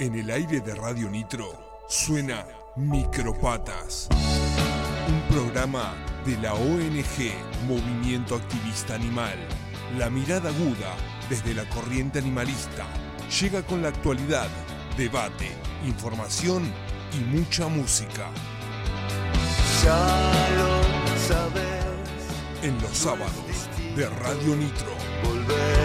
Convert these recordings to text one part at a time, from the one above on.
En el aire de Radio Nitro suena Micropatas, un programa de la ONG Movimiento Activista Animal. La mirada aguda desde la corriente animalista llega con la actualidad, debate, información y mucha música. Ya lo sabes, En los sábados de Radio Nitro. volver.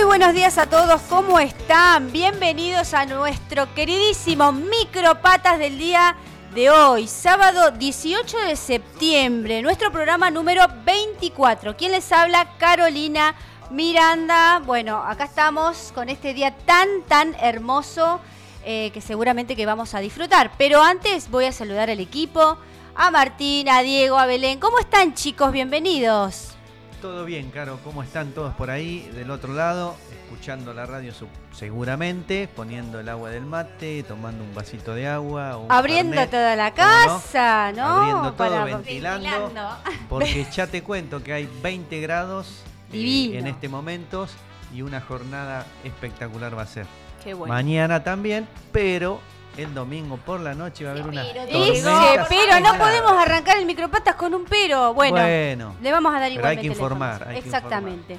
Muy buenos días a todos, ¿cómo están? Bienvenidos a nuestro queridísimo Micropatas del día de hoy, sábado 18 de septiembre, nuestro programa número 24. ¿Quién les habla? Carolina Miranda. Bueno, acá estamos con este día tan, tan hermoso eh, que seguramente que vamos a disfrutar. Pero antes voy a saludar al equipo, a Martín, a Diego, a Belén. ¿Cómo están chicos? Bienvenidos. Todo bien, Caro, ¿cómo están todos por ahí del otro lado? Escuchando la radio seguramente, poniendo el agua del mate, tomando un vasito de agua. un Abriendo toda la casa, ¿no? Abriendo todo, Para- ventilando. Porque ya te cuento que hay 20 grados eh, en este momento y una jornada espectacular va a ser. Qué bueno. Mañana también, pero el domingo por la noche va a haber una Dice, tormenta pero no podemos arrancar el micropatas con un pero. Bueno, Bueno, le vamos a dar Pero igualmente hay que informar, hay que Exactamente.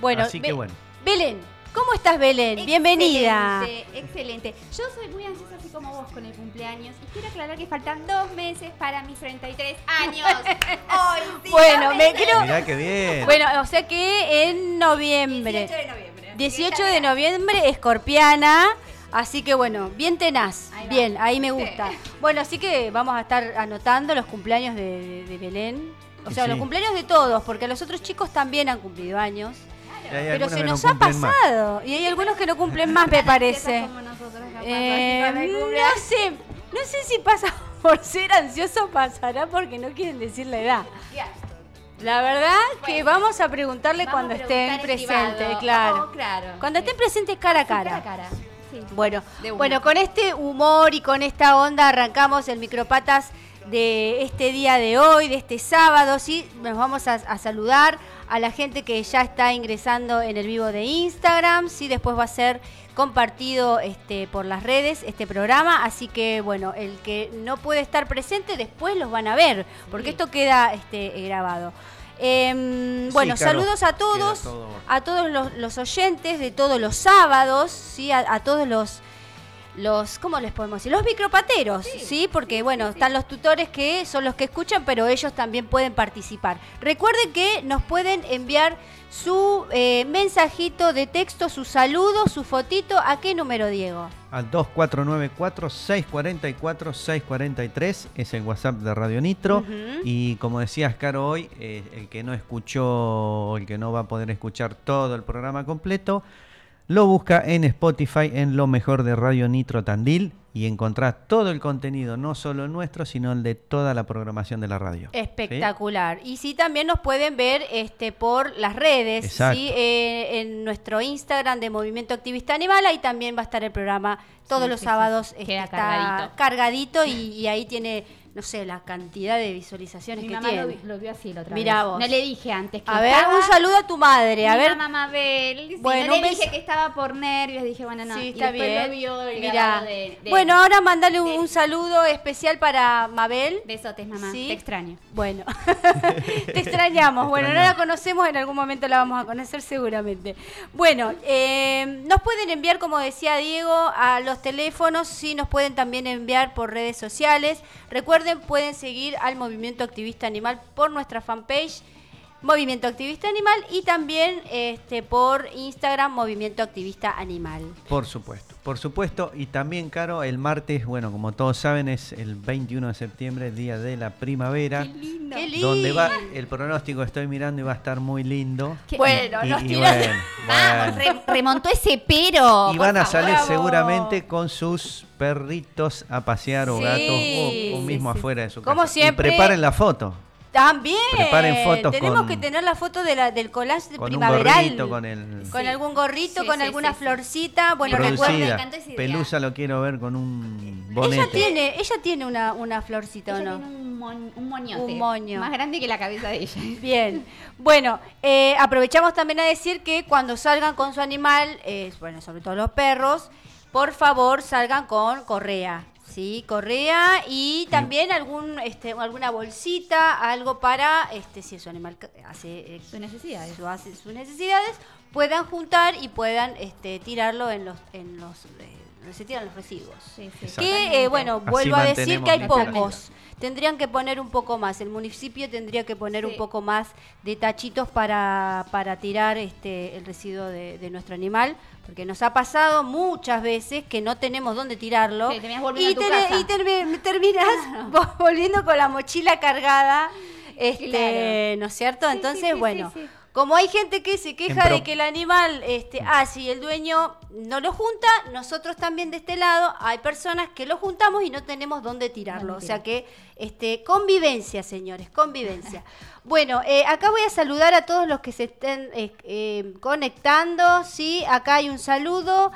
Bueno, así que bueno. Belén, ¿cómo estás Belén? Bienvenida. Excelente. Yo soy muy ansiosa así como vos con el cumpleaños y quiero aclarar que faltan dos meses para mis 33 años. Hoy sí, Bueno, me creo- Mirá que bien. Bueno, o sea que en noviembre. 18 de noviembre. así que 18 ya de noviembre, escorpiana. Así que bueno, bien tenaz. Ahí bien, ahí me gusta. Bueno, así que vamos a estar anotando los cumpleaños de, Belén. O sea, sí. los cumpleaños de todos, porque los otros chicos también han cumplido años. Pero se no nos ha más. pasado. Y hay algunos que no cumplen más, me parece. Como nosotros, Eh, no sé, no sé si pasa por ser ansioso o pasará porque no quieren decir la edad. La verdad que Bueno. vamos a preguntarle Vamos cuando a estén preguntar presentes, claro. Oh, claro. Cuando estén presentes cara a Sí, cara a cara. Sí. Bueno, bueno, con este humor y con esta onda arrancamos el micropatas de este día de hoy, de este sábado. Sí, nos vamos a, a saludar a la gente que ya está ingresando en el vivo de Instagram. Sí, después va a ser compartido este, por las redes este programa. Así que, bueno, el que no puede estar presente, después los van a ver, porque Sí. esto queda este, grabado. Sí, bueno, claro, saludos a todos todo. a todos los, los oyentes de todos los sábados, ¿sí? a, a todos los, los, ¿cómo les podemos decir? Los micropateros, ¿sí? Porque, bueno, están los tutores que son los que escuchan, pero ellos también pueden participar. Recuerden que nos pueden enviar su eh, mensajito de texto, su saludo, su fotito. ¿A qué número, Diego? Al 2494-644-643 es el WhatsApp de Radio Nitro. Y como decías, Caro, hoy, eh, el que no escuchó el que no va a poder escuchar todo el programa completo, lo busca en Spotify en lo mejor de Radio Nitro Tandil y encontrás todo el contenido, no solo nuestro, sino el de toda la programación de la radio. ¿sí? Espectacular. Y sí, también nos pueden ver este, por las redes, Exacto. ¿sí? Eh, en nuestro Instagram de Movimiento Activista Animal, ahí también va a estar el programa todos Sí, los sí, sábados. sí. este, Queda está cargadito. cargadito y, y ahí tiene, no sé, la cantidad de visualizaciones Mi que mamá tiene. lo, lo vio así la otra Mirá vez. vos. No le dije antes que A ver, estaba- un saludo a tu madre. A Mi ver, mamá Mabel. Sí, Bueno, no le beso. dije que estaba por nervios. Dije, bueno, no. sí, y está después bien. lo vio el Mirá. de, de- Bueno, ahora mandale un, de- un saludo especial para Mabel. Besotes, mamá. Sí. Te extraño. Bueno, te extrañamos. Te Bueno, no la conocemos, en algún momento la vamos a conocer seguramente. Bueno, eh, nos pueden enviar, como decía Diego, a los teléfonos, sí, nos pueden también enviar por redes sociales. Recuerden, pueden seguir al Movimiento Activista Animal por nuestra fanpage. Movimiento Activista Animal y también este por Instagram Movimiento Activista Animal. Por supuesto, por supuesto. Y también, Caro, el martes, bueno, como todos saben, es el 21 de septiembre, día de la primavera. lindo. Qué lindo. Donde va el pronóstico, estoy mirando y va a estar muy lindo. Qué- Bueno, Y- nos y tiran- bueno, Vamos, bueno. re- remontó ese pero. Y van a salir Bravo. seguramente con sus perritos a pasear o Sí. gatos o, o mismo Sí, sí. afuera de su Como casa. siempre- Y preparen la foto. También. Preparen fotos Tenemos con- que tener la foto de la, del collage Con un primaveral. gorrito, con el... Con Sí. algún gorrito, Sí, con sí, alguna sí, sí. florcita. Bueno, recuerden. Pelusa lo quiero ver con un bonete. Ella tiene, ella tiene una, una florcita, ¿o Ella no? tiene un, mon- un moñote. Un moño. Más grande que la cabeza de ella. Bien, bueno, eh, aprovechamos también a decir que cuando salgan con su animal, eh, bueno, sobre todo los perros, por favor salgan con correa, ¿sí? Correa y también algún, este, alguna bolsita, algo para, este, si su animal hace eh, Sus necesidades. su- hace sus necesidades, puedan juntar y puedan este, tirarlo en los, en los, eh, se tiran los residuos. Sí, sí. Que, eh, bueno, Así vuelvo a decir que hay pocos. Tendrían que poner un poco más. El municipio tendría que poner Sí. un poco más de tachitos para, para tirar este el residuo de, de nuestro animal. Porque nos ha pasado muchas veces que no tenemos dónde tirarlo. Y, casa. y termi- terminas vo- volviendo con la mochila cargada. Este, Claro. ¿no es cierto? Entonces, sí, sí, bueno, sí. Como hay gente que se queja pro- de que el animal, este, ah, si el dueño no lo junta, nosotros también de este lado hay personas que lo juntamos y no tenemos dónde tirarlo. O sea que, este, convivencia, señores, convivencia. bueno, eh, acá voy a saludar a todos los que se estén eh, eh, conectando, ¿sí? Acá hay un saludo.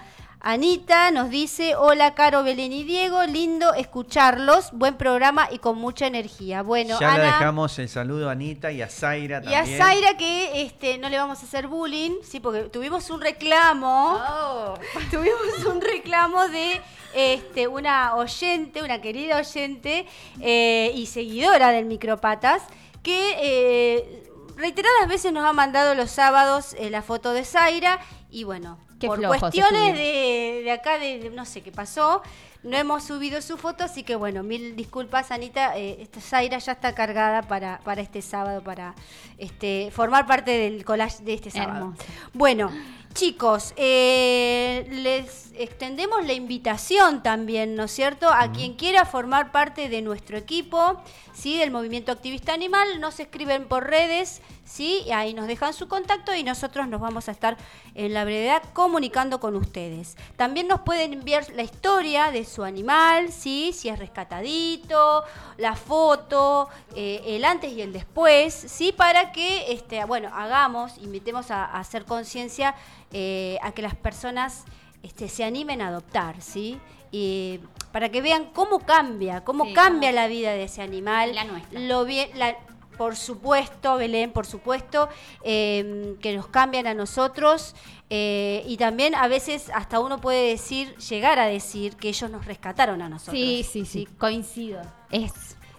Anita nos dice, hola Caro, Belén y Diego, lindo escucharlos, buen programa y con mucha energía. Bueno, ya le dejamos el saludo a Anita y a Zaira y a también. Zaira que este, no le vamos a hacer bullying, sí, porque tuvimos un reclamo, Oh. tuvimos un reclamo de este, una oyente, una querida oyente eh, y seguidora del Micropatas, que eh, reiteradas veces nos ha mandado los sábados eh, la foto de Zaira y bueno, Qué por cuestiones de, de acá, de, de no sé qué pasó, no hemos subido su foto, así que bueno, mil disculpas, Anita. Eh, esta Zaira ya está cargada para, para este sábado, para este, formar parte del collage de este sábado. Hermoso. Bueno, chicos, eh, les extendemos la invitación también, ¿no es cierto? A quien quiera formar parte de nuestro equipo, ¿sí? Del Movimiento Activista Animal, nos escriben por redes, ¿sí? Y ahí nos dejan su contacto y nosotros nos vamos a estar en la brevedad comunicando con ustedes. También nos pueden enviar la historia de su animal, ¿sí? Si es rescatadito, la foto, eh, el antes y el después, ¿sí? Para que, este, bueno, hagamos, invitemos a, a hacer conciencia eh, a que las personas este, se animen a adoptar, ¿sí? Y para que vean cómo cambia, cómo Sí, cambia la vida de ese animal. La nuestra. Lo bien, la- por supuesto, Belén, por supuesto, eh, que nos cambian a nosotros. eh, y también a veces hasta uno puede decir, llegar a decir que ellos nos rescataron a nosotros. Sí, sí, sí, coincido. Es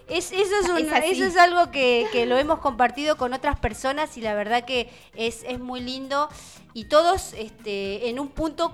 Es, eso, es un- Es eso es algo que, que lo hemos compartido con otras personas y la verdad que es, es muy lindo y todos este, en un punto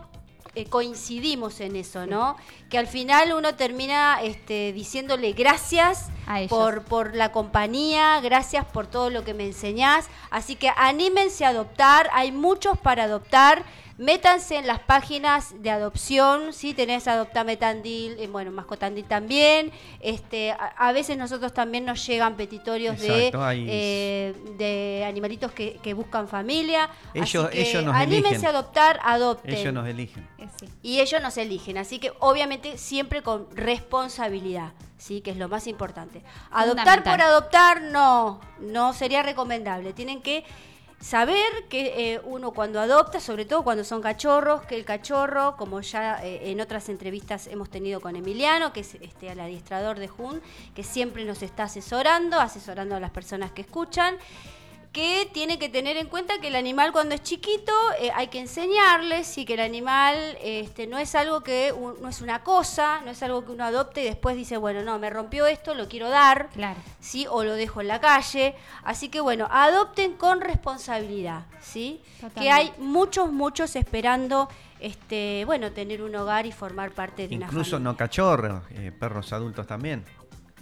eh, coincidimos en eso, ¿no? Que al final uno termina este, diciéndole gracias por, por la compañía, gracias por todo lo que me enseñás. Así que anímense a adoptar, hay muchos para adoptar. Métanse en las páginas de adopción, si tenés Adoptame Tandil, eh, bueno, Mascotandil también. Este, a, a veces nosotros también nos llegan petitorios Exacto, de, hay- eh, de animalitos que, que buscan familia. Ellos- Así que ellos nos anímense eligen. a adoptar, adopten. Ellos nos eligen. sí. Y ellos nos eligen, así que obviamente siempre con responsabilidad, ¿sí? Que es lo más importante. Adoptar por adoptar no, no sería recomendable. Tienen que saber que eh, uno cuando adopta, sobre todo cuando son cachorros, que el cachorro, como ya eh, en otras entrevistas hemos tenido con Emiliano, que es este, el adiestrador de Jun, que siempre nos está asesorando, asesorando a las personas que escuchan que tiene que tener en cuenta que el animal cuando es chiquito eh, hay que enseñarles y que el animal este, no es algo que un- no es una cosa, no es algo que uno adopte y después dice, bueno, no, me rompió esto, lo quiero dar, Claro. ¿sí? O lo dejo en la calle. Así que bueno, adopten con responsabilidad, ¿sí? Totalmente. Que hay muchos, muchos esperando, este, bueno, tener un hogar y formar parte de una Incluso no cachorros, eh, perros adultos también.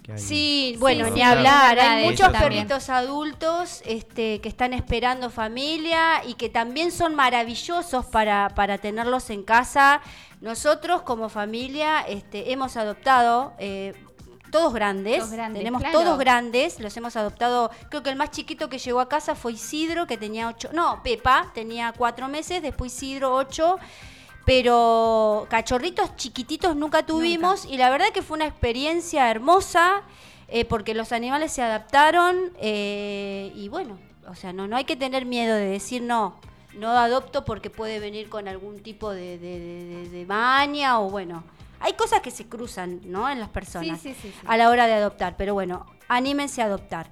Que hay- Sí, bueno, sí, ni hablar. Hay muchos perritos adultos este, que están esperando familia y que también son maravillosos para, para tenerlos en casa. Nosotros como familia este, hemos adoptado... eh, todos grandes, Todos grandes, tenemos claro. todos grandes, los hemos adoptado, creo que el más chiquito que llegó a casa fue Isidro, que tenía ocho, no, Pepa, tenía cuatro meses, después Isidro ocho, pero cachorritos chiquititos nunca tuvimos y la verdad que fue una experiencia hermosa. eh, porque los animales se adaptaron eh, y bueno, o sea, no, no hay que tener miedo de decir no, no adopto porque puede venir con algún tipo de, de, de- de maña o bueno. Hay cosas que se cruzan, ¿no? En las personas Sí, sí, sí, sí. a la hora de adoptar, pero bueno, anímense a adoptar.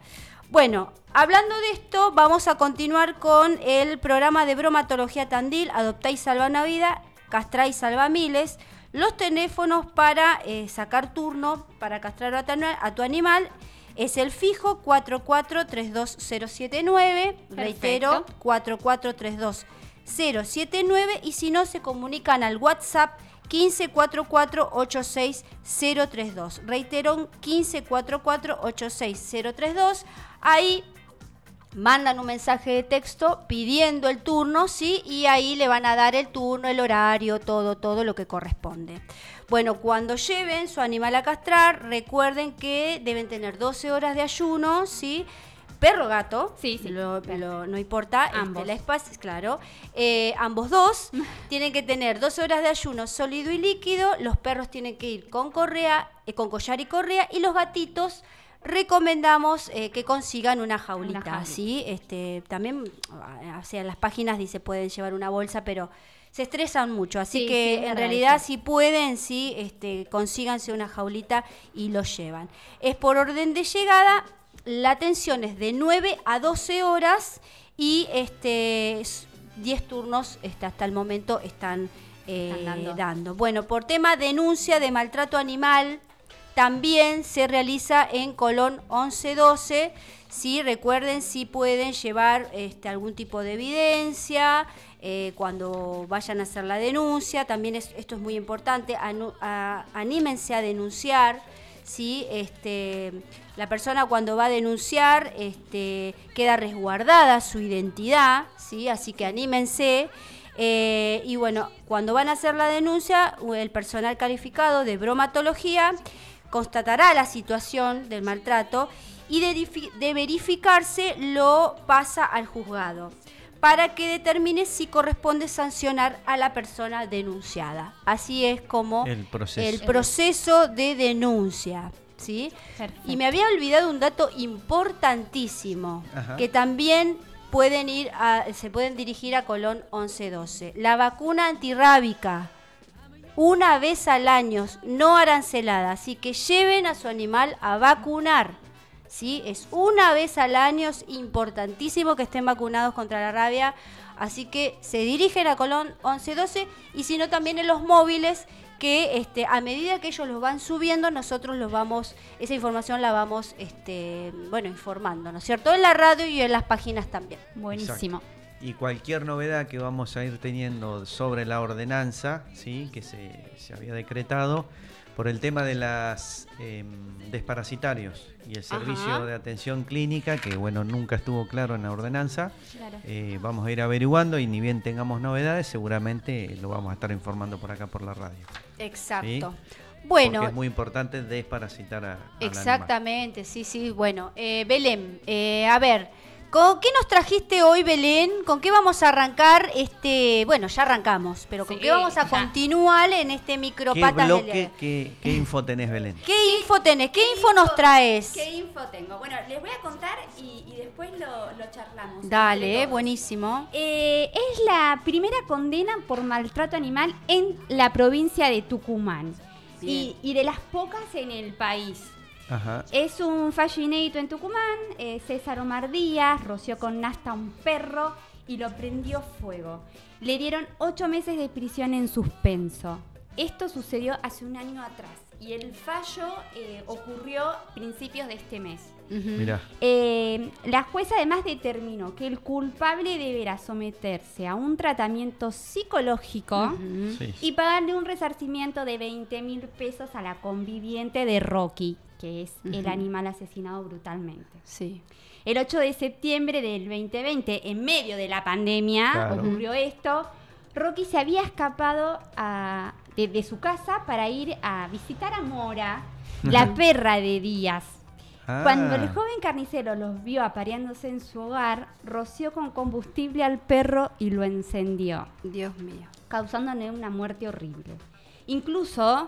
Bueno, hablando de esto, vamos a continuar con el programa de bromatología Tandil, Adoptá y Salva una Vida, Castrá y Salva Miles, los teléfonos para eh, sacar turno, para castrar a tu, a tu animal, es el fijo 4432079, reitero, 4432079 y si no se comunican al WhatsApp 1544-86032. Reitero, 1544-86032. Ahí mandan un mensaje de texto pidiendo el turno, ¿sí? Y ahí le van a dar el turno, el horario, todo, todo lo que corresponde. Bueno, cuando lleven su animal a castrar, recuerden que deben tener 12 horas de ayuno, ¿sí? Perro gato, Sí, sí, lo- no importa, este, Ambos. la espacio, claro. Eh, ambos dos tienen que tener 12 horas de ayuno sólido y líquido. Los perros tienen que ir con correa, eh, con collar y correa. Y los gatitos recomendamos eh, que consigan una jaulita. jaulita. ¿sí? Este, también, ah, o sea, las páginas dice pueden llevar una bolsa, pero se estresan mucho. Así Sí, que sí, en realidad eso. si pueden, sí, este, consíganse una jaulita y lo llevan. Es por orden de llegada. La atención es de 9 a 12 horas y este s- 10 turnos este, hasta el momento están, eh, Están dando. dando. Bueno, por tema denuncia de maltrato animal, también se realiza en Colón 1112. Sí, recuerden si pueden llevar este, algún tipo de evidencia eh, cuando vayan a hacer la denuncia. También es- esto es muy importante. anímense a denunciar. ¿sí? Este, la persona cuando va a denunciar este, queda resguardada su identidad, ¿sí? así que anímense. Eh, y bueno, cuando van a hacer la denuncia, el personal calificado de bromatología constatará la situación del maltrato y de, verificarse lo pasa al juzgado para que determine si corresponde sancionar a la persona denunciada. Así es como El proceso. el proceso de denuncia. ¿sí? Perfecto. Y me había olvidado un dato importantísimo, Ajá. que también pueden ir a- se pueden dirigir a Colón 1112. La vacuna antirrábica, una vez al año, no arancelada, así que lleven a su animal a vacunar. ¿sí? Es una vez al año, es importantísimo que estén vacunados contra la rabia, así que se dirigen a Colón 1112 y si no también en los móviles que este, a medida que ellos los van subiendo, nosotros los vamos, esa información la vamos, este, bueno, informando, ¿no es cierto? En la radio y en las páginas también. Buenísimo. Y cualquier novedad que vamos a ir teniendo sobre la ordenanza, ¿sí? que se, se había decretado por el tema de las em, desparasitarios y el servicio Ajá. de atención clínica, que bueno, nunca estuvo claro en la ordenanza. Claro. Eh, vamos a ir averiguando y ni bien tengamos novedades, seguramente lo vamos a estar informando por acá por la radio. Exacto. ¿sí? Bueno, Porque es muy importante desparasitar a, animal. Exactamente, sí, sí. Bueno, eh, Belén, eh, a ver, ¿con qué nos trajiste hoy, Belén? ¿Con qué vamos a arrancar este? Bueno, ya arrancamos, pero ¿con Sí, qué vamos a ya. continuar en este ¿Qué micropatas del bloque, qué, qué info tenés, Belén? ¿Qué info tenés? ¿Qué info nos traes? ¿Qué info tengo? Bueno, les voy a contar y, y después lo, lo charlamos. Dale, buenísimo. Eh, es la primera condena por maltrato animal en la provincia de Tucumán. Y, y de las pocas en el país. Es un fallo inédito en Tucumán. eh, César Omar Díaz roció con nasta un perro y lo prendió fuego. Le dieron ocho meses de prisión en suspenso. Esto sucedió hace un año atrás y el fallo eh, ocurrió a principios de este mes. Mirá. Eh, la jueza además determinó que el culpable deberá someterse a un tratamiento psicológico. Sí. y pagarle un resarcimiento de 20 mil pesos a la conviviente de Rocky, que es el animal asesinado brutalmente. Sí. El 8 de septiembre del 2020, en medio de la pandemia, Claro. ocurrió esto. Rocky se había escapado a- de, de su casa para ir a visitar a Mora, la perra de Díaz. Ah. Cuando el joven carnicero los vio apareándose en su hogar, roció con combustible al perro y lo encendió, Dios mío. causándole una muerte horrible. Incluso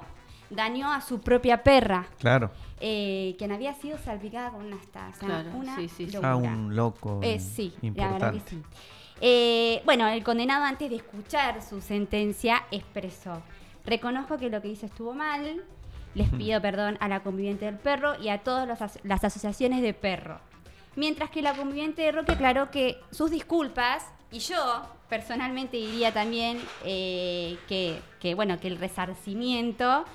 dañó a su propia perra. Claro. eh, quien había sido salpicada con una asta. O sea, Claro, una sí, sí, sí. locura. Ah, un loco Eh, sí, la verdad importante. que sí. Eh, bueno, el condenado antes de escuchar su sentencia expresó, reconozco que lo que hice estuvo mal, les pido perdón a la conviviente del perro y a todas as- las asociaciones de perro. Mientras que la conviviente de Roque aclaró que sus disculpas, y yo personalmente diría también eh, que, que, bueno, que el resarcimiento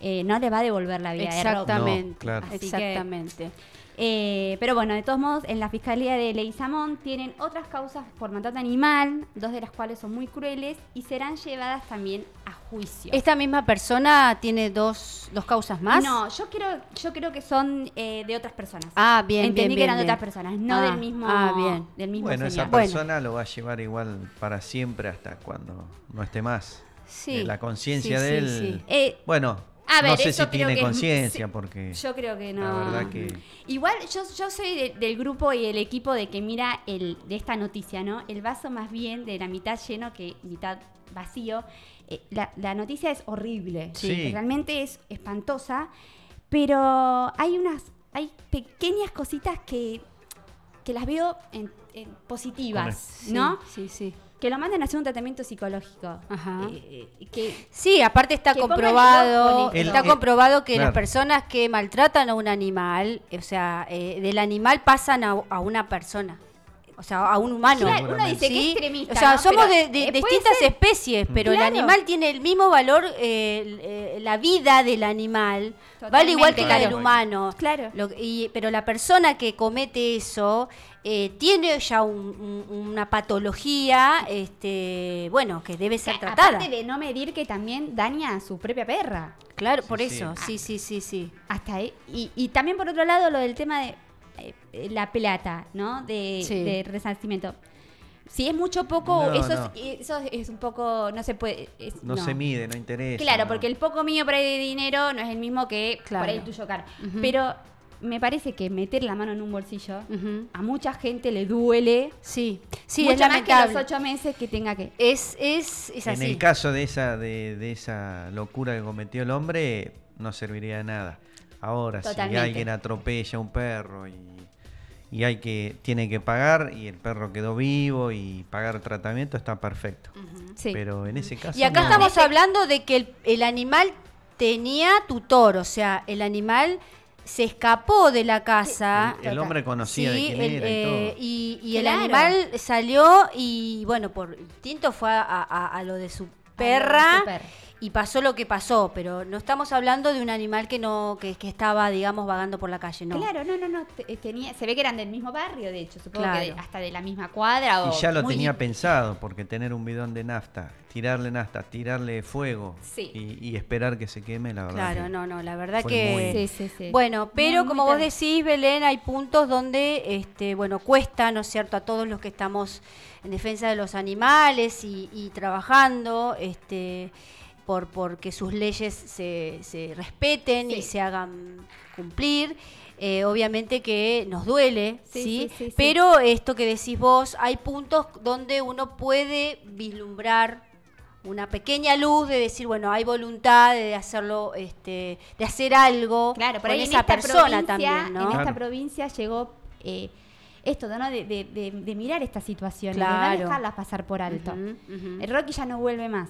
eh, no le va a devolver la vida de Roque. Exactamente. No, claro. Así que- Exactamente. Eh, pero bueno, de todos modos, en la Fiscalía de Leguizamón tienen otras causas por maltrato animal, dos de las cuales son muy crueles y serán llevadas también a juicio. ¿Esta misma persona tiene dos, dos causas más? No, yo creo, yo creo que son eh, de otras personas. Ah, bien, Entendí bien, que eran bien, de otras bien. personas, no Ah, del mismo, ah, bien. del mismo Bueno, esa. Bueno. persona lo va a llevar igual para siempre hasta cuando no esté más. Sí. Eh, la conciencia Sí, de sí, él. sí. Eh, Bueno, A ver, no sé eso si tiene conciencia porque Yo creo que no. la verdad que Igual yo, yo soy de- del grupo y el equipo de que mira el, de esta noticia, ¿no? El vaso más bien de la mitad lleno que mitad vacío. Eh, la, la noticia es horrible. Sí. Realmente es espantosa. Pero hay unas, hay pequeñas cositas que, que las veo en- en positivas, Sí, ¿no? Sí, sí. Que lo manden a hacer un tratamiento psicológico. Ajá. Eh, eh, que Sí, aparte está comprobado, el está El- comprobado que claro. las personas que maltratan a un animal, o sea, eh, del animal pasan a, a una persona, o sea, a un humano. Claro, uno dice que ¿sí? extremista, O sea, ¿no? somos Pero, de, de eh, distintas ser. especies, pero Claro. el animal tiene el mismo valor, eh, eh, la vida del animal vale igual que la del humano. Claro. Lo- y- pero la persona que comete eso eh, tiene ya un- un- una patología, este, bueno, que debe ser Que tratada. Aparte de no medir que también daña a su propia perra. Claro, Sí, por sí. eso, sí, sí, sí, sí. Hasta ahí. Y, y también por otro lado lo del tema de la plata, ¿no? De, Sí. de resarcimiento. Si es mucho o poco, No, eso, no. Es, eso es un poco, no se puede. es- no, se mide, no interesa. Claro, no. porque el poco mío por ahí de dinero no es el mismo que Claro. por ahí el tuyo caro. Pero me parece que meter la mano en un bolsillo a mucha gente le duele. Sí, sí, mucho es más que los ocho meses que tenga que. Es, es, es en así. el caso de esa de, de esa locura que cometió el hombre no serviría de nada. Ahora si alguien atropella a un perro y, y hay que tiene que pagar y el perro quedó vivo y pagar tratamiento está perfecto. Sí. Pero en ese caso Y acá no. estamos hablando de que el, el animal tenía tutor, o sea, el animal se escapó de la casa. el, el hombre conocía de quién el, era y eh, todo. y, y el Claro. animal salió y bueno, por instinto fue a, a- a lo de su perra su perra. Y pasó lo que pasó, pero no estamos hablando de un animal que no que, que estaba, digamos, vagando por la calle, ¿no? Claro, no, no, no. eh, tenía, se ve que eran del mismo barrio, de hecho. Supongo que de- hasta de la misma cuadra. O Y ya lo muy- tenía pensado, porque tener un bidón de nafta, tirarle nafta, tirarle fuego Sí. y, y esperar que se queme, la verdad. Claro, que no, no, la verdad que muy- Sí, sí, sí. Bueno, pero Muy, como muy vos tarde. decís, Belén, hay puntos donde, este, bueno, cuesta, ¿no es cierto?, a todos los que estamos en defensa de los animales y, y trabajando, este, por porque sus leyes se, se respeten y se hagan cumplir. Eh, obviamente que nos duele, Sí, ¿sí? sí, sí, sí. Pero esto que decís vos, hay puntos donde uno puede vislumbrar una pequeña luz de decir, bueno, hay voluntad de hacerlo, este, de hacer algo Claro, por con ahí en esa esta persona provincia, también, ¿no? En esta Claro. provincia llegó eh, esto, ¿no? De, de- de- de mirar estas situaciones, de Claro. no dejarlas pasar por alto. El Rocky ya no vuelve más.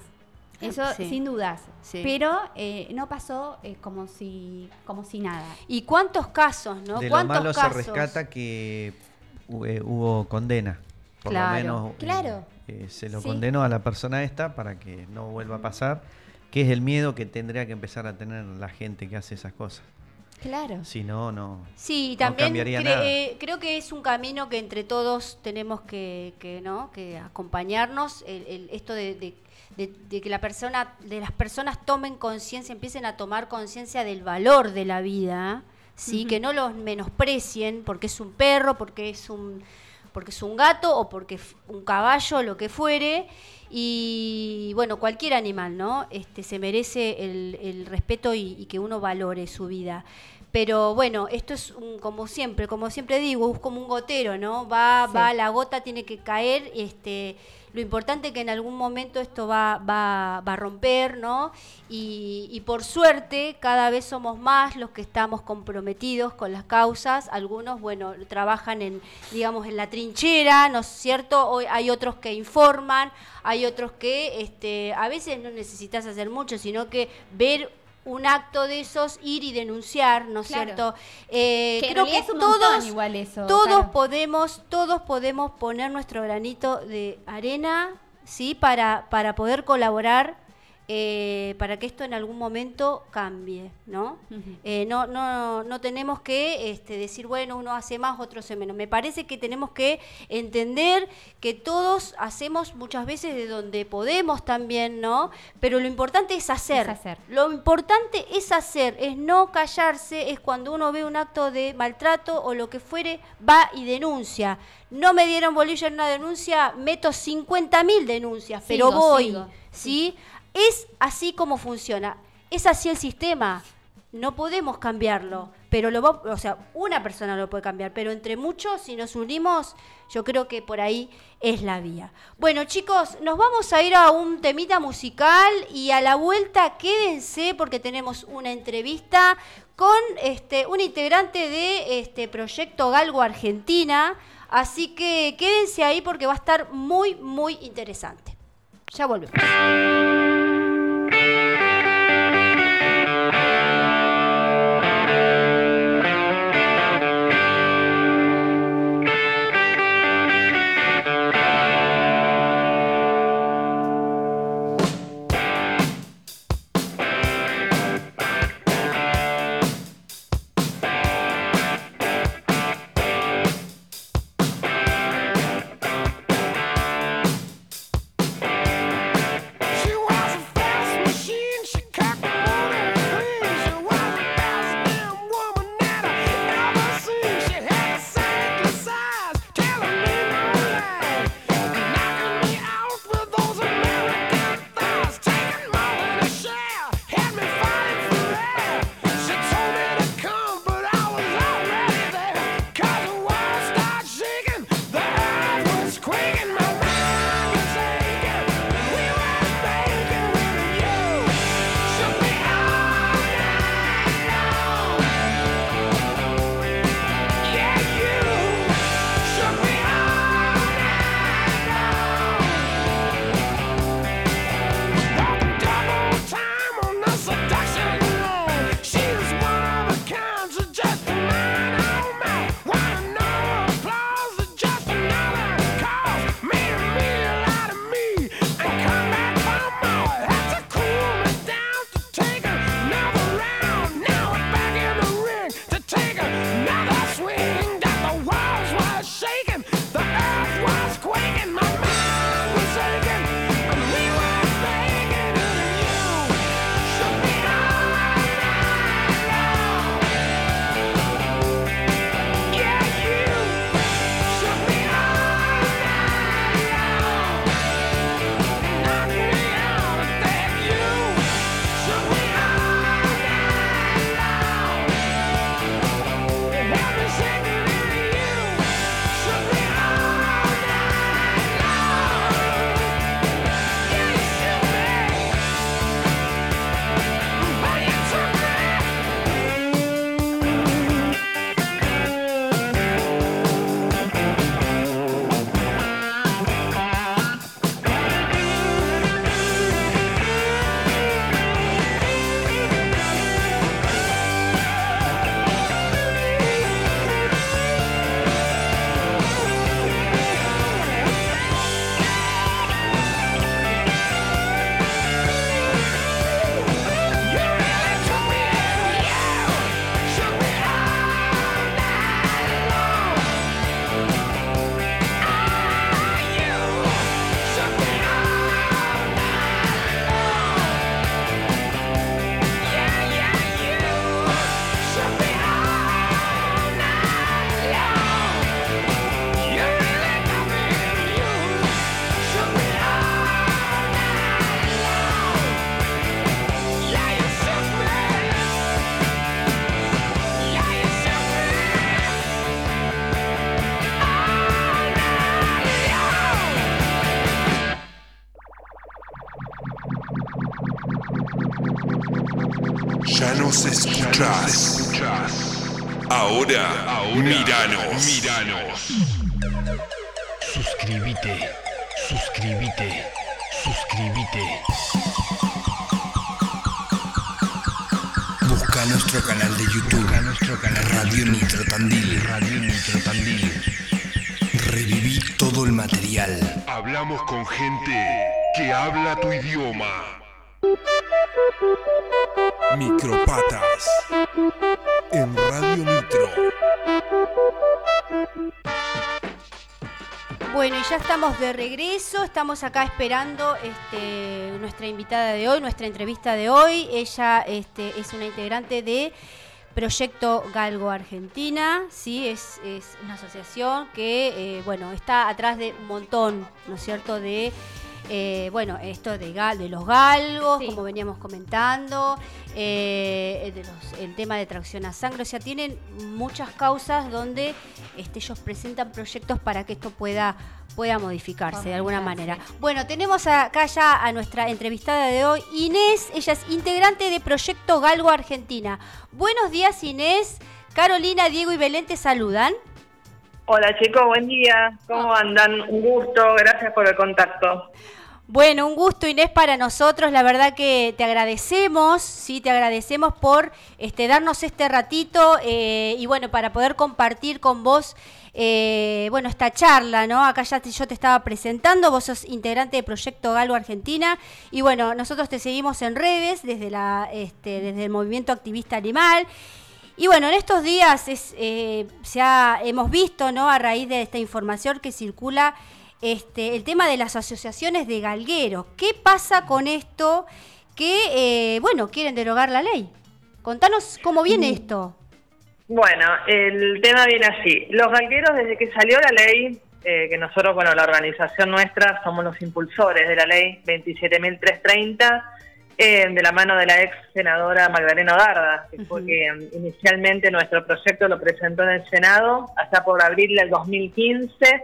Eso Sí. sin dudas. Sí. Pero eh, no pasó eh, como si como si nada. ¿Y cuántos casos, no? De lo ¿Cuántos malo se rescata que eh, hubo condena. Por Claro, lo menos claro. eh, se lo Sí. condenó a la persona esta para que no vuelva a pasar, que es el miedo que tendría que empezar a tener la gente que hace esas cosas. Claro. Si no, no. Sí, No también cambiaría cre- nada. eh, creo que es un camino que entre todos tenemos que, que, ¿no? que acompañarnos. El, el- esto de, de- de- de que la persona, de las personas tomen conciencia, empiecen a tomar conciencia del valor de la vida, sí, que no los menosprecien porque es un perro, porque es un porque es un gato o porque es un caballo, lo que fuere. Y bueno, cualquier animal, ¿no? Este, se merece el, el respeto y, y que uno valore su vida. Pero bueno, esto es un- como siempre, como siempre digo, es como un gotero, ¿no? Va, Sí. va, la gota tiene que caer, este, lo importante es que en algún momento esto va, va, va a romper, ¿no? Y, y por suerte cada vez somos más los que estamos comprometidos con las causas. Algunos, bueno, trabajan en, digamos, en la trinchera, ¿no es cierto? Hoy hay otros que informan, hay otros que este, a veces no necesitas hacer mucho, sino que ver un acto de esos, ir y denunciar, ¿no es Claro. cierto? Eh, Que creo que todos, igual eso, todos claro. podemos, todos podemos poner nuestro granito de arena, sí, para, para poder colaborar, eh, para que esto en algún momento cambie, ¿no? Eh, no, no, no tenemos que este, decir, bueno, uno hace más, otro hace menos. Me parece que tenemos que entender que todos hacemos muchas veces de donde podemos también, ¿no? Pero lo importante es hacer. Es hacer. Lo importante es hacer, es no callarse, es cuando uno ve un acto de maltrato o lo que fuere, va y denuncia. No me dieron bolilla en una denuncia, meto 50.000 denuncias, pero voy, sigo. ¿sí? Es así como funciona. Es así el sistema. No podemos cambiarlo, pero lo o sea, una persona lo puede cambiar, pero entre muchos si nos unimos, yo creo que por ahí es la vía. Bueno, chicos, nos vamos a ir a un temita musical y a la vuelta quédense porque tenemos una entrevista con este un integrante de este proyecto Galgo Argentina, así que quédense ahí porque va a estar muy muy interesante. Ya volvemos. Ahora, miranos. Miranos. Suscríbete, suscríbete, suscríbete. Busca nuestro canal de YouTube, nuestro canal Radio Nitro Tandil. Radio Nitro Tandil. Reviví todo el material. Hablamos con gente que habla tu idioma. Micropatas. En Radio. Bueno, y ya estamos de regreso, estamos acá esperando este, nuestra invitada de hoy, nuestra entrevista de hoy. Ella este, es una integrante de Proyecto Galgo Argentina, sí, es, es una asociación que, eh, bueno, está atrás de un montón, ¿no es cierto?, de, eh, bueno, esto de, gal- de los galgos, Sí. como veníamos comentando, eh, de los- el tema de tracción a sangre, o sea, tienen muchas causas donde este, ellos presentan proyectos para que esto pueda, pueda modificarse de alguna manera. Bueno, tenemos acá ya a nuestra entrevistada de hoy, Inés, ella es integrante de Proyecto Galgo Argentina. Buenos días, Inés. Carolina, Diego y Belén te saludan. Hola chicos, buen día. ¿Cómo andan? Un gusto, gracias por el contacto. Bueno, un gusto Inés para nosotros, la verdad que te agradecemos, sí, te agradecemos por este, darnos este ratito eh, y bueno, para poder compartir con vos, eh, bueno, esta charla, ¿no? Acá ya te- yo te estaba presentando, vos sos integrante de Proyecto Galo Argentina y bueno, nosotros te seguimos en redes desde, la, este, desde el movimiento activista animal. Y bueno, en estos días es, eh, se ha- hemos visto, ¿no? A raíz de esta información que circula, este, el tema de las asociaciones de galgueros. ¿Qué pasa con esto que, eh, bueno, quieren derogar la ley? Contanos cómo viene esto. Bueno, el tema viene así. Los galgueros, desde que salió la ley, eh, que nosotros, bueno, la organización nuestra, somos los impulsores de la ley 27.330, eh, de la mano de la ex senadora Magdalena Garda, que fue que eh, inicialmente nuestro proyecto lo presentó en el Senado, hasta por abril del 2015.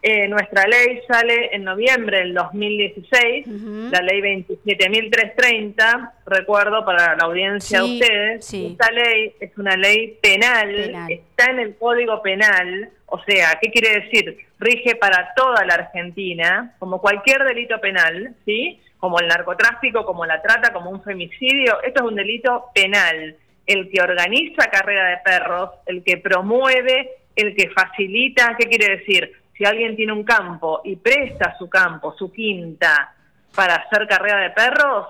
Eh, nuestra ley sale en noviembre del 2016, Ujú. la ley 27.330, recuerdo para la audiencia Sí, de ustedes, sí. esta ley es una ley penal, Penal. está en el Código Penal, o sea, ¿qué quiere decir? Rige para toda la Argentina, como cualquier delito penal, ¿sí? Como el narcotráfico, como la trata, como un femicidio, esto es un delito penal. El que organiza carrera de perros, el que promueve, el que facilita, ¿qué quiere decir? Si alguien tiene un campo y presta su campo, su quinta, para hacer carrera de perros,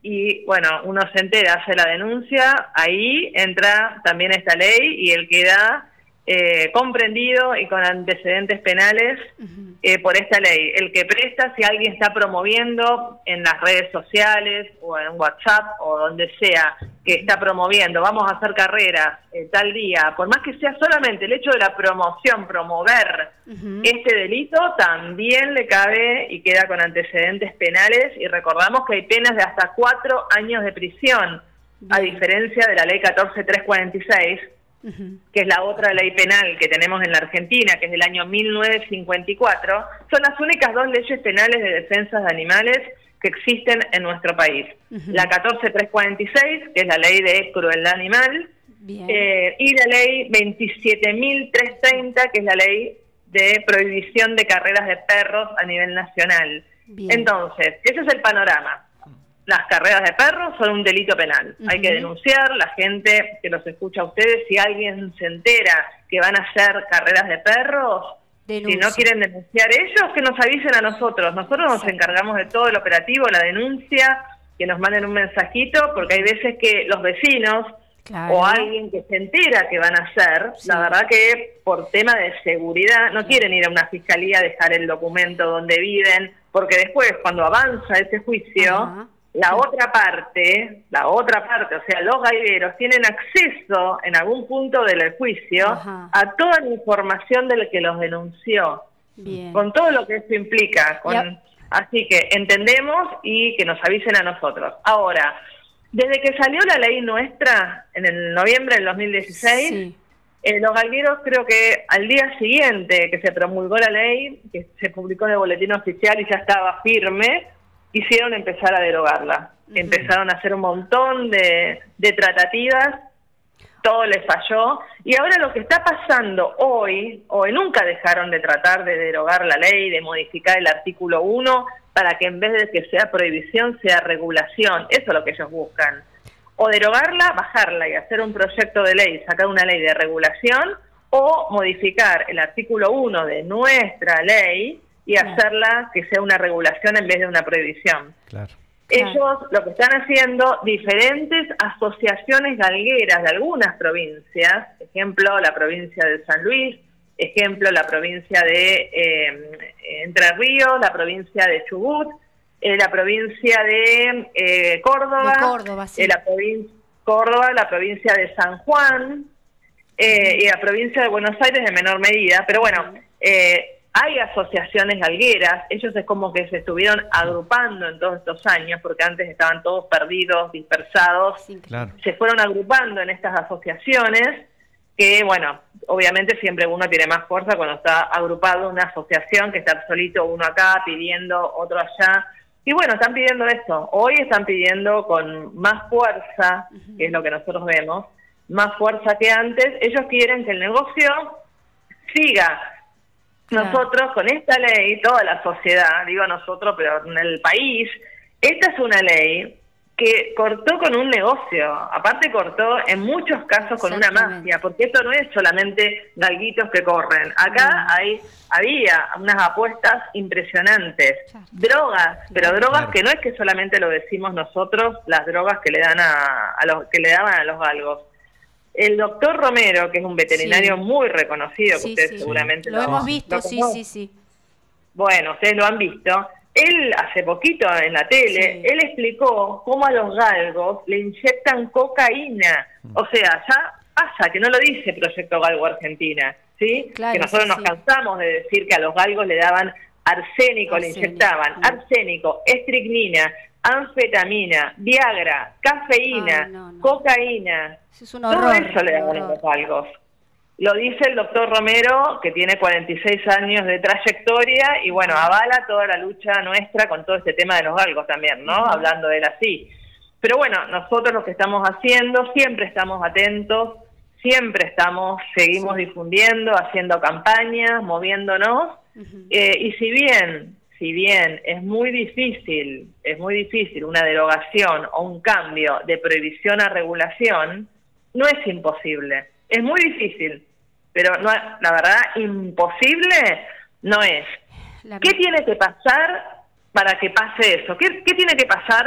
y bueno, uno se entera, hace la denuncia, ahí entra también esta ley y él queda eh, comprendido y con antecedentes penales eh, por esta ley. El que presta, si alguien está promoviendo en las redes sociales o en WhatsApp o donde sea, que está promoviendo, vamos a hacer carreras eh, tal día, por más que sea solamente el hecho de la promoción, promover este delito también le cabe y queda con antecedentes penales. Y recordamos que hay penas de hasta cuatro años de prisión, a diferencia de la ley 14346, Que es la otra ley penal que tenemos en la Argentina, que es del año 1954, son las únicas dos leyes penales de defensa de animales que existen en nuestro país. Ujú. La 14346, que es la ley de crueldad animal, eh, y la ley 27.330, que es la ley de prohibición de carreras de perros a nivel nacional. Bien. Entonces, ese es el panorama. Las carreras de perros son un delito penal. Hay que denunciar, la gente que los escucha a ustedes, si alguien se entera que van a hacer carreras de perros, si no quieren denunciar ellos, que nos avisen a nosotros. Nosotros nos encargamos de todo el operativo, la denuncia, que nos manden un mensajito, porque hay veces que los vecinos Claro. o alguien que se entera que van a hacer, Sí. la verdad que por tema de seguridad no quieren ir a una fiscalía a dejar el documento donde viven, porque después cuando avanza ese juicio. La otra parte, la otra parte, o sea, los galgueros tienen acceso en algún punto del juicio Ajá. a toda la información del que los denunció, Bien. con todo lo que eso implica. con-. Así que entendemos y que nos avisen a nosotros. Ahora, desde que salió la ley nuestra en el noviembre del 2016, Sí. eh, los galgueros creo que al día siguiente que se promulgó la ley, que se publicó en el boletín oficial y ya estaba firme, hicieron empezar a derogarla. empezaron a hacer un montón de, de tratativas, todo les falló, y ahora lo que está pasando hoy, hoy nunca dejaron de tratar de derogar la ley, de modificar el artículo 1 para que en vez de que sea prohibición sea regulación, eso es lo que ellos buscan. O derogarla, bajarla y hacer un proyecto de ley, sacar una ley de regulación, o modificar el artículo 1 de nuestra ley y hacerla que sea una regulación en vez de una prohibición. Claro. Ellos lo que están haciendo, diferentes asociaciones galgueras de algunas provincias, ejemplo la provincia de San Luis, ejemplo la provincia de eh, Entre Ríos, la provincia de Chubut, eh, la provincia de eh, Córdoba, De Córdoba, sí. eh, la Córdoba, la provincia de San Juan eh, y la provincia de Buenos Aires en menor medida, pero bueno, eh, hay asociaciones galgueras, ellos es como que se estuvieron agrupando en todos estos años, porque antes estaban todos perdidos, dispersados, Sí. Claro. se fueron agrupando en estas asociaciones, que bueno, obviamente siempre uno tiene más fuerza cuando está agrupado en una asociación que estar solito uno acá pidiendo, otro allá. Y bueno, están pidiendo esto. Hoy están pidiendo con más fuerza, que es lo que nosotros vemos, más fuerza que antes. Ellos quieren que el negocio siga. Claro. Nosotros con esta ley, toda la sociedad, digo nosotros, pero en el país, esta es una ley que cortó con un negocio, aparte cortó en muchos casos con una mafia, porque esto no es solamente galguitos que corren, acá hay había unas apuestas impresionantes, Claro. drogas, pero drogas Claro. que no es que solamente lo decimos nosotros, las drogas que le dan a, a los que le daban a los galgos. El doctor Romero, que es un veterinario Sí. muy reconocido, que Sí, ustedes sí. seguramente Lo hemos visto, lo sí, sí, sí. Bueno, ustedes lo han visto. Él hace poquito en la tele, él explicó cómo a los galgos le inyectan cocaína. Mm. O sea, ya pasa, que no lo dice Proyecto Galgo Argentina, ¿sí? Claro, que nosotros nos cansamos de decir que a los galgos le daban arsénico, le inyectaban arsénico, estricnina, anfetamina, Viagra, cafeína, Ay, no, no. cocaína. Eso es un Todo eso le horror. los galgos. Lo dice el doctor Romero, que tiene 46 años de trayectoria y bueno, avala toda la lucha nuestra con todo este tema de los galgos también, ¿no? Hablando de él así. Pero bueno, nosotros lo que estamos haciendo, siempre estamos atentos, siempre estamos, seguimos difundiendo, haciendo campañas, moviéndonos. Eh, y si bien, si bien es muy difícil, es muy difícil una derogación o un cambio de prohibición a regulación, no es imposible. Es muy difícil, pero no, la verdad, imposible no es. La- ¿Qué tiene que pasar para que pase eso? ¿Qué, qué tiene que pasar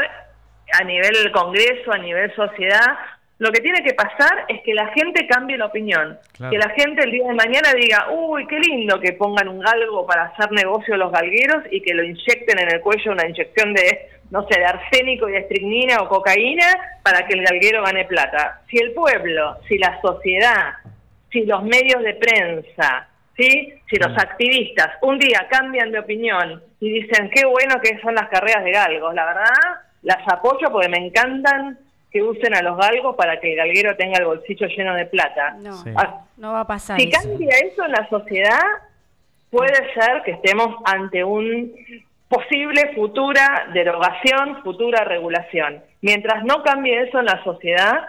a nivel Congreso, a nivel sociedad? Lo que tiene que pasar es que la gente cambie la opinión. Claro. Que la gente el día de mañana diga, uy, qué lindo que pongan un galgo para hacer negocio los galgueros y que lo inyecten en el cuello una inyección de, no sé, de arsénico y de estricnina o cocaína para que el galguero gane plata. Si el pueblo, si la sociedad, si los medios de prensa, ¿sí? si los activistas un día cambian de opinión y dicen qué bueno que son las carreras de galgos, la verdad las apoyo porque me encantan que usen a los galgos para que el galguero tenga el bolsillo lleno de plata. No, Sí. Ah, no va a pasar si eso. cambia eso en la sociedad, puede ser que estemos ante un posible futura derogación, futura regulación. Mientras no cambie eso en la sociedad,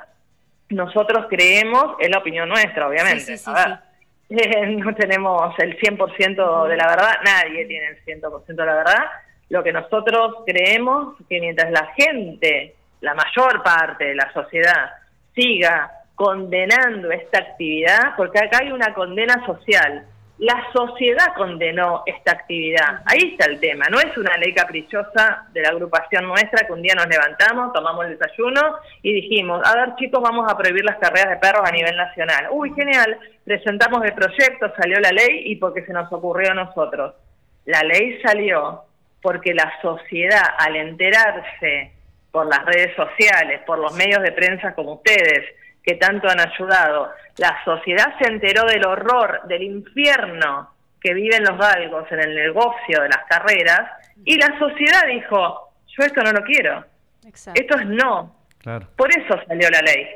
nosotros creemos, es la opinión nuestra, obviamente. Sí, sí, sí, A ver, no tenemos el 100% de la verdad, nadie tiene el 100% de la verdad. Lo que nosotros creemos que mientras la gente, la mayor parte de la sociedad, siga condenando esta actividad, porque acá hay una condena social. La sociedad condenó esta actividad. Ahí está el tema. No es una ley caprichosa de la agrupación nuestra que un día nos levantamos, tomamos el desayuno y dijimos, a ver chicos, vamos a prohibir las carreras de perros a nivel nacional. Uy, genial. Presentamos el proyecto, salió la ley y porque se nos ocurrió a nosotros. La ley salió porque la sociedad, al enterarse por las redes sociales, por los medios de prensa como ustedes, que tanto han ayudado, la sociedad se enteró del horror, del infierno que viven los galgos en el negocio de las carreras, y la sociedad dijo, yo esto no lo quiero, Exacto. esto es no. Claro. Por eso salió la ley.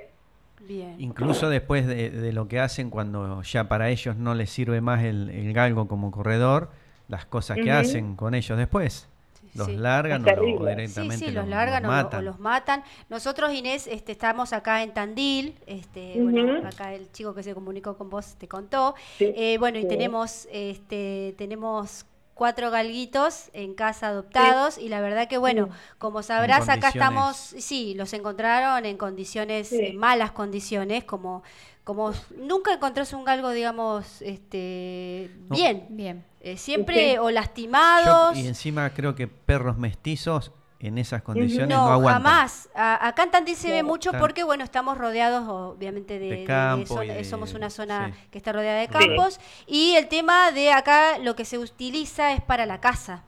Bien. Incluso después de, de lo que hacen cuando ya para ellos no les sirve más el, el galgo como corredor, las cosas que hacen con ellos después. Los sí. largan o, directamente Sí, sí, los, los largan los o lo- matan. O, los matan. Nosotros, Inés, este, estamos acá en Tandil. Este, bueno, acá el chico que se comunicó con vos te contó. Sí, Eh, bueno, y tenemos, este, tenemos cuatro galguitos en casa adoptados y la verdad que bueno, como sabrás acá estamos, sí, los encontraron en condiciones, Sí. en malas condiciones, como como nunca encontrás un galgo, digamos, este, No. bien, Bien. Eh, siempre o Yo- lastimados. y encima creo que perros mestizos en esas condiciones No, no, aguantan. jamás. A- acá en Tandil se ve mucho porque, bueno, estamos rodeados, obviamente, de, De zona- somos una zona sí. que está rodeada de campos. Y el tema de acá, lo que se utiliza es para la casa.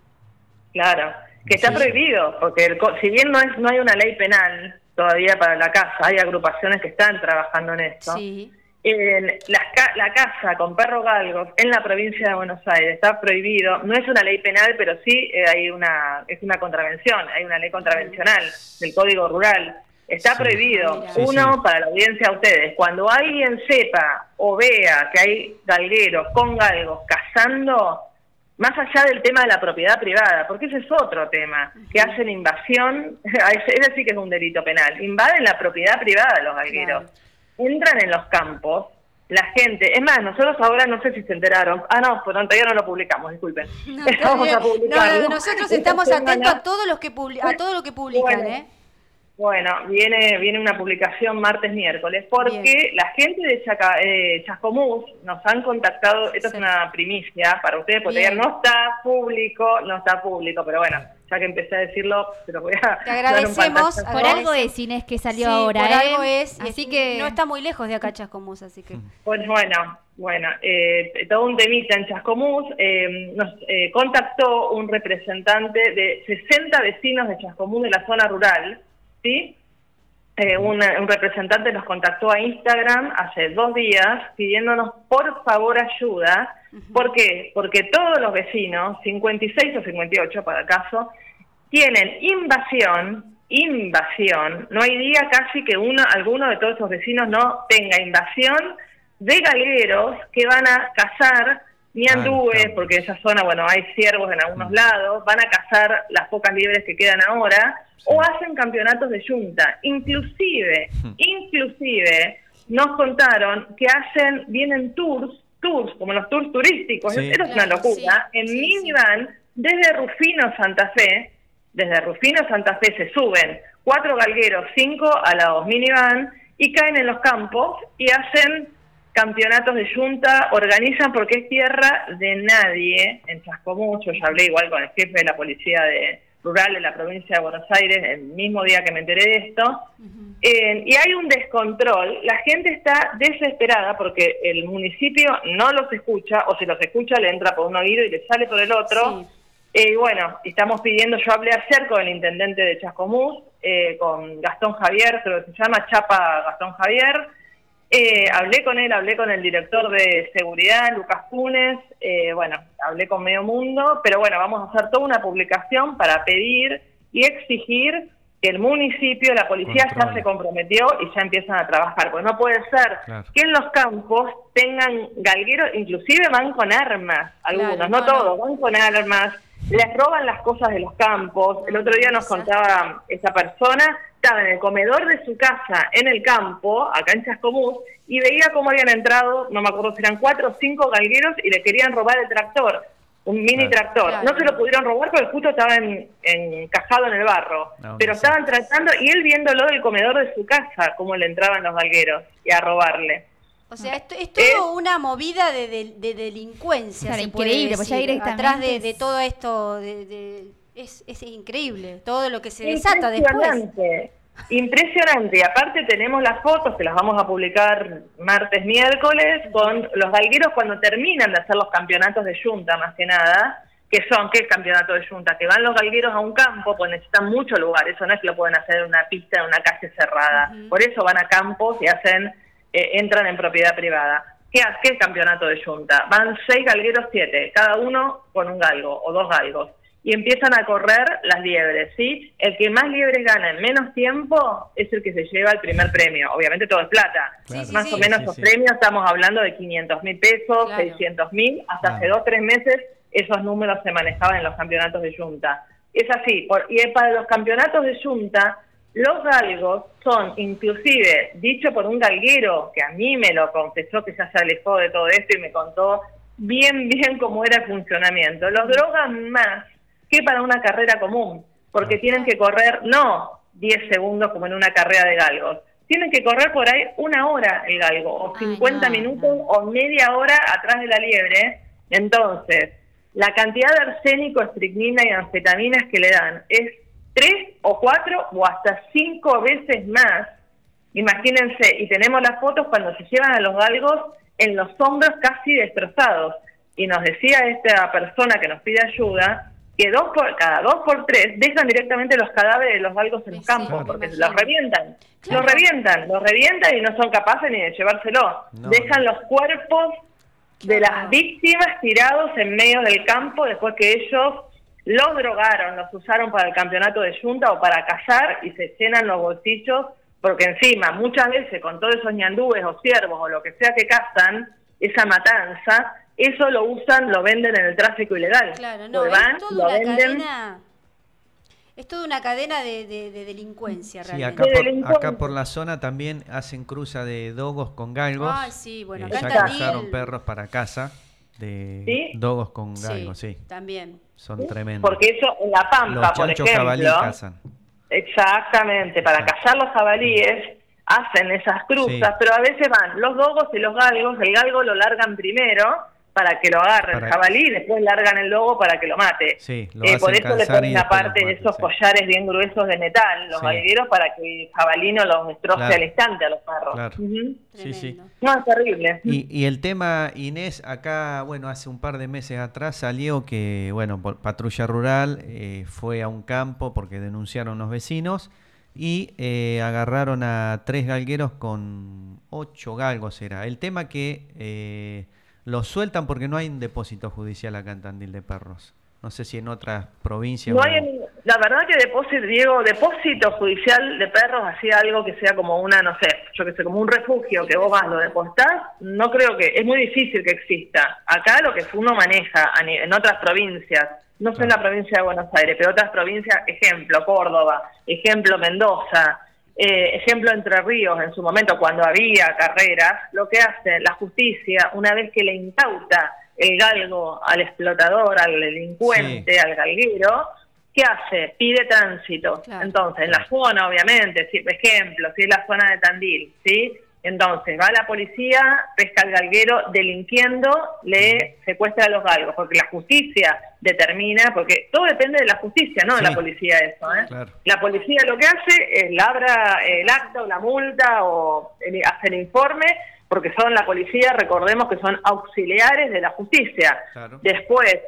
Claro, que está Sí. prohibido, porque el co- si bien no, es, no hay una ley penal todavía para la casa, hay agrupaciones que están trabajando en esto. Sí. En las ca- la casa con perros galgos en la provincia de Buenos Aires está prohibido. No es una ley penal, pero sí eh, hay una es una contravención, hay una ley contravencional del Código Rural. Está Sí. prohibido. Sí, Uno sí. para la audiencia a ustedes. Cuando alguien sepa o vea que hay galgueros con galgos cazando, más allá del tema de la propiedad privada, porque ese es otro tema, que hacen invasión, ese, sí que es un delito penal, invaden la propiedad privada de los galgueros entran en los campos, la gente, es más, nosotros ahora no sé si se enteraron, ah no, pues todavía no lo publicamos, disculpen. No, Vamos está a bien. publicarlo. No, nosotros Esta estamos atentos a todos los que publi- a todo lo que publican, Bueno. ¿eh? Bueno, viene viene una publicación martes, miércoles, porque Bien. la gente de Chaca, eh, Chascomús nos han contactado, esto Sí. es una primicia para ustedes, porque Bien. todavía no está público, no está público, pero bueno, ya que empecé a decirlo, se lo voy a Te dar un agradecemos. Por algo es Inés que salió Sí, ahora, por ¿eh? algo es. y Así es- que No está muy lejos de acá Chascomús, así que... Pues bueno, bueno, eh, todo un temita en Chascomús. eh, nos eh, contactó un representante de 60 vecinos de Chascomús de la zona rural, ¿sí? Eh, un, un representante nos contactó a Instagram hace dos días pidiéndonos por favor ayuda. ¿Por qué? Porque todos los vecinos, 56 o 58 para caso, tienen invasión, invasión. No hay día casi que uno, alguno de todos esos vecinos no tenga invasión de galgueros que van a cazar ñandúes, claro. porque en esa zona, bueno, hay ciervos en algunos lados, van a cazar las pocas libres que quedan ahora, o hacen campeonatos de yunta. Inclusive, inclusive, nos contaron que hacen, vienen tours, tours, como los tours turísticos, Sí. eso es una locura, sí, en sí, minivan desde Rufino Santa Fe, desde Rufino Santa Fe se suben cuatro galgueros, cinco a la minivan y caen en los campos y hacen campeonatos de yunta, organizan porque es tierra de nadie en Chascomús. Yo ya hablé igual con el jefe de la policía de, rural de la provincia de Buenos Aires el mismo día que me enteré de esto. Eh, y hay un descontrol, la gente está desesperada porque el municipio no los escucha, o si los escucha le entra por un oído y le sale por el otro. Sí. Eh, y bueno, estamos pidiendo, yo hablé ayer con el intendente de Chascomús, eh, con Gastón Javier, creo que se llama Chapa Gastón Javier. Eh, hablé con él, hablé con el director de seguridad, Lucas Funes, eh, bueno, hablé con Medio Mundo, pero bueno, vamos a hacer toda una publicación para pedir y exigir que el municipio, la policía ya se comprometió y ya empiezan a trabajar, porque no puede ser Claro. que en los campos tengan galgueros, inclusive van con armas, algunos, Claro, no, no, todos, no. van con armas, les roban las cosas de los campos. El otro día nos contaba esa persona, estaba en el comedor de su casa, en el campo, acá en Chascomús, y veía cómo habían entrado, no me acuerdo si eran cuatro o cinco galgueros, y le querían robar el tractor, un mini Claro. tractor. Claro. No se lo pudieron robar porque justo estaba en- encajado en el barro, No, pero no sé. estaban tratando, y él viéndolo del comedor de su casa, cómo le entraban los galgueros y a robarle. O sea, esto es Eh, todo una movida de, de- de delincuencia. Claro, se puede increíble, pues ya decir. directamente Atrás de, de todo esto, de- de- es, es increíble. Todo lo que se desata después. Impresionante. Impresionante. Y aparte tenemos las fotos que las vamos a publicar martes, miércoles, con los galgueros cuando terminan de hacer los campeonatos de yunta, más que nada. que son? ¿Qué es campeonato de yunta? Que van los galgueros a un campo, pues necesitan mucho lugar. Eso no es que lo pueden hacer en una pista, en una calle cerrada. Por eso van a campos y hacen eh, entran en propiedad privada. ¿Qué, ¿Qué es campeonato de yunta? Van seis galgueros, siete, cada uno con un galgo o dos galgos. Y empiezan a correr las liebres, ¿sí? El que más liebres gana en menos tiempo es el que se lleva el primer premio. Obviamente todo es plata. Claro. Más sí, o sí. menos Sí, los sí. premios estamos hablando de 500 mil pesos, Claro. 600 mil. Hasta hace dos tres meses esos números se manejaban en los campeonatos de yunta. es así. Por- y para los campeonatos de Junta, los galgos son, inclusive, dicho por un galguero que a mí me lo confesó, que ya se alejó de todo esto y me contó bien, bien cómo era el funcionamiento. Los drogan más que para una carrera común, porque tienen que correr no 10 segundos como en una carrera de galgos, tienen que correr por ahí una hora el galgo, o Ay, 50 no, minutos o media hora atrás de la liebre. Entonces, la cantidad de arsénico, estricnina y anfetaminas que le dan es tres o cuatro o hasta cinco veces más. Imagínense, y tenemos las fotos cuando se llevan a los galgos en los hombros casi destrozados. Y nos decía esta persona que nos pide ayuda que dos por, cada dos por tres dejan directamente los cadáveres de los galgos en Sí, los sí, campos, porque los revientan. Claro. Los revientan, los revientan y no son capaces ni de llevárselo. No, dejan no. los cuerpos de las víctimas tirados en medio del campo después que ellos los drogaron, los usaron para el campeonato de yunta o para cazar y se llenan los bolsillos porque encima muchas veces con todos esos ñandúes o ciervos o lo que sea que cazan, esa matanza, eso lo usan, lo venden en el tráfico ilegal. Claro, no, Pues es van, toda lo una venden. cadena. Es toda una cadena de, de- de delincuencia, Sí, realmente. acá De por, delincuentes. acá por la zona también hacen cruza de dogos con galgos. Ay, sí, bueno, Eh, acá ya cazaron perros para casa de ¿Sí? dogos con galgos, sí. también. Son tremendos. Porque eso en La Pampa, Los por chanchos ejemplo, jabalí cazan. Exactamente, para Exacto. cazar los jabalíes hacen esas cruzas, Sí. pero a veces van los dogos y los galgos, el galgo lo largan primero para que lo agarre Para- el jabalí, después largan el lobo para que lo mate. Sí, lo Eh, por eso le y ponen aparte de esos sí. collares bien gruesos de metal, los Sí. galgueros, para que el jabalí no los destroce Claro. al instante a los perros. Claro. Sí, sí. No, es terrible. Y, y el tema, Inés, acá, bueno, hace un par de meses atrás salió que, bueno, por- Patrulla Rural eh, fue a un campo porque denunciaron los vecinos y eh, agarraron a tres galgueros con ocho galgos, era. El tema que eh, los sueltan porque no hay un depósito judicial acá en Tandil de perros. No sé si en otras provincias. No hay, la verdad que depósito, Diego, depósito judicial de perros, así algo que sea como una, no sé, yo que sé, como un refugio que vos vas, lo depositás, no creo que, es muy difícil que exista. Acá lo que uno maneja en otras provincias, no sé en la provincia de Buenos Aires, pero otras provincias, ejemplo, Córdoba, ejemplo, Mendoza, eh, ejemplo, Entre Ríos, en su momento cuando había carreras, lo que hace la justicia, una vez que le incauta el galgo al explotador, al delincuente, al galguero, ¿qué hace? Pide tránsito. Claro. Entonces, en la zona, obviamente, si, ejemplo, si es la zona de Tandil, ¿sí? Entonces, va la policía, pesca al galguero, delinquiendo, le secuestra a los galgos, porque la justicia determina, porque todo depende de la justicia, no de Sí. la policía eso, ¿eh? Claro. La policía lo que hace es labra el acta o la multa o el- hace el informe, porque son la policía, recordemos que son auxiliares de la justicia. Claro. Después,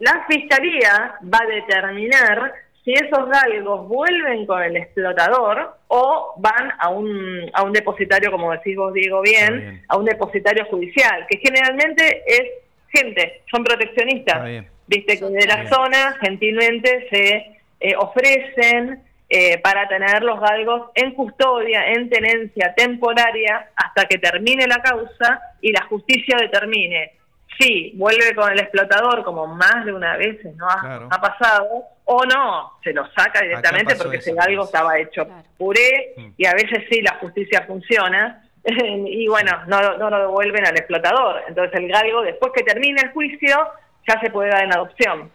la fiscalía va a determinar si esos galgos vuelven con el explotador o van a un, a un depositario, como decís vos, Diego, bien, bien. a un depositario judicial, que generalmente es gente, son proteccionistas. Viste que de la Bien. zona gentilmente se eh, ofrecen eh, para tener los galgos en custodia, en tenencia temporaria, hasta que termine la causa y la justicia determine si vuelve con el explotador, como más de una vez no ha, Claro. ha pasado, o no, se lo saca directamente porque eso, ese galgo pues. estaba hecho Claro. puré Mm. y a veces sí la justicia funciona y bueno, no, no lo devuelven al explotador. Entonces el galgo, después que termine el juicio, ya se puede dar en adopción.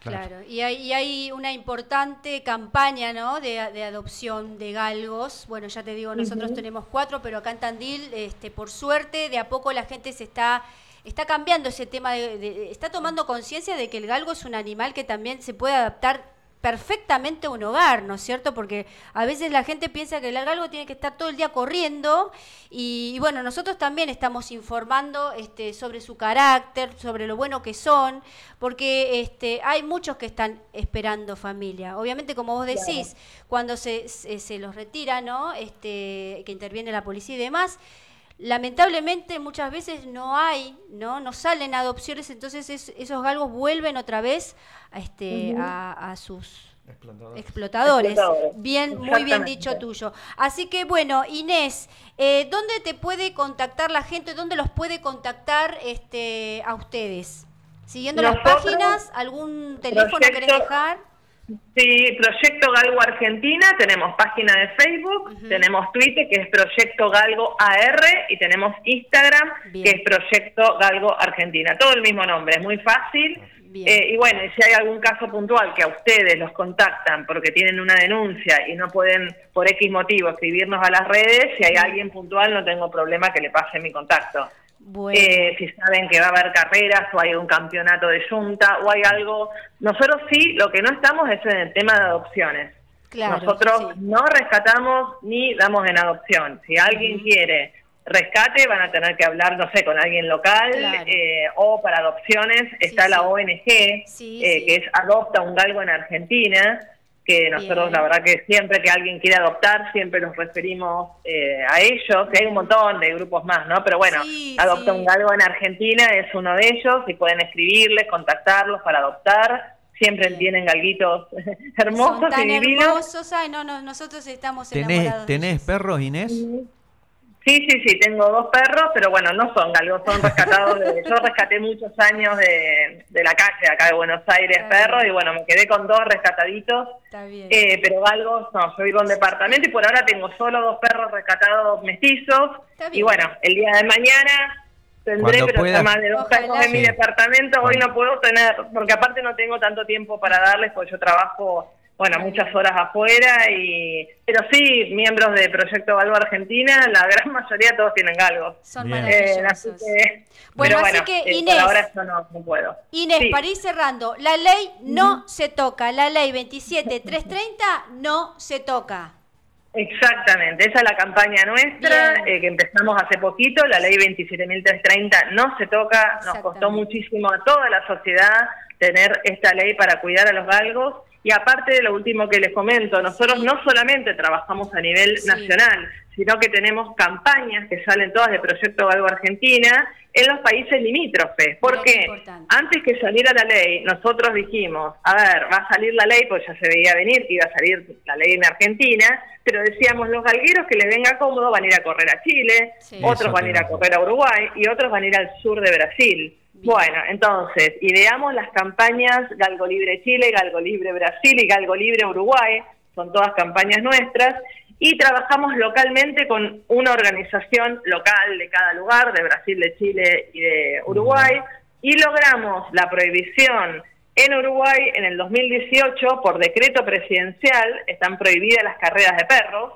Claro. Claro, y hay, y hay una importante campaña ¿no? de, de adopción de galgos. Bueno, ya te digo, nosotros tenemos cuatro, pero acá en Tandil, este, por suerte, de a poco la gente se está, está cambiando ese tema, de, de- está tomando conciencia de que el galgo es un animal que también se puede adaptar perfectamente a un hogar, ¿no es cierto? Porque a veces la gente piensa que el galgo tiene que estar todo el día corriendo y, y bueno, nosotros también estamos informando este, sobre su carácter, sobre lo bueno que son, porque este, hay muchos que están esperando familia. Obviamente, como vos decís, cuando se, se, se los retira, ¿no? Este, que interviene la policía y demás, lamentablemente muchas veces no hay, ¿no? No salen adopciones, entonces es- esos galgos vuelven otra vez a, este, a, a sus Explotador. explotadores. Explotadores. Bien, muy bien dicho tuyo. Así que bueno, Inés, eh, ¿dónde te puede contactar la gente? ¿Dónde los puede contactar este, a ustedes? Siguiendo las páginas, algún teléfono querés proyecto- dejar? Sí, Proyecto Galgo Argentina, tenemos página de Facebook, tenemos Twitter que es Proyecto Galgo AR y tenemos Instagram Bien. que es Proyecto Galgo Argentina. Todo el mismo nombre, es muy fácil. Eh, y bueno, si hay algún caso puntual que a ustedes los contactan porque tienen una denuncia y no pueden por X motivo escribirnos a las redes, si hay alguien puntual no tengo problema que le pase mi contacto. Bueno, Eh, si saben que va a haber carreras o hay un campeonato de junta o hay algo. Nosotros sí, lo que no estamos es en el tema de adopciones. claro. Nosotros sí. no rescatamos ni damos en adopción. Si alguien quiere rescate, van a tener que hablar, no sé, con alguien local Claro. eh, o para adopciones está Sí, la sí. ONG, Sí, eh, que es Adopta un Galgo en Argentina que nosotros Bien. la verdad que siempre que alguien quiere adoptar siempre los referimos eh, a ellos, que hay un montón de grupos más, ¿no? Pero bueno, Sí, Adopta sí. un Galgo en Argentina es uno de ellos y pueden escribirles, contactarlos para adoptar. Siempre Bien. tienen galguitos hermosos Son tan y divinos. hermosos. Ay, no, no, nosotros estamos ¿Tenés, enamorados. ¿tenés ellos. perros, Inés? Sí, sí, sí, tengo dos perros, pero bueno, no son galgos, son rescatados. De, yo rescaté muchos años de, de la calle acá de Buenos Aires Está perros bien. y bueno, me quedé con dos rescataditos. Está bien. Eh, pero galgos, no, yo vivo en departamento y por ahora tengo solo dos perros rescatados mestizos. Está bien. Y bueno, el día de mañana tendré, Cuando pero pueda. más de dos Ojalá. perros en mi Sí. departamento. Hoy no puedo tener, porque aparte no tengo tanto tiempo para darles, porque yo trabajo, bueno, muchas horas afuera. y Pero sí, miembros de Proyecto Galgo Argentina, la gran mayoría todos tienen galgos. Son. Eh, maravillosos. así que, Bueno, pero así bueno, que, eh, Inés. por ahora yo no, no puedo. Inés, Sí. para ir cerrando, la ley no se toca, la ley 27330 no se toca. Exactamente, esa es la campaña nuestra eh, que empezamos hace poquito, la ley 27.330 no se toca, nos costó muchísimo a toda la sociedad tener esta ley para cuidar a los galgos y aparte de lo último que les comento, nosotros no solamente trabajamos a nivel Sí. nacional, sino que tenemos campañas que salen todas de Proyecto Galgo Argentina en los países limítrofes. ¿Por qué. Antes que saliera la ley, nosotros dijimos, a ver, va a salir la ley, pues ya se veía venir que iba a salir la ley en Argentina, pero decíamos, los galgueros que les venga cómodo van a ir a correr a Chile, Sí. otros Eso van a ir a correr a Uruguay y otros van a ir al sur de Brasil. Bueno, entonces, ideamos las campañas Galgo Libre Chile, Galgo Libre Brasil y Galgo Libre Uruguay, son todas campañas nuestras, y trabajamos localmente con una organización local de cada lugar, de Brasil, de Chile y de Uruguay, y logramos la prohibición en Uruguay en el 2018 por decreto presidencial, están prohibidas las carreras de perros,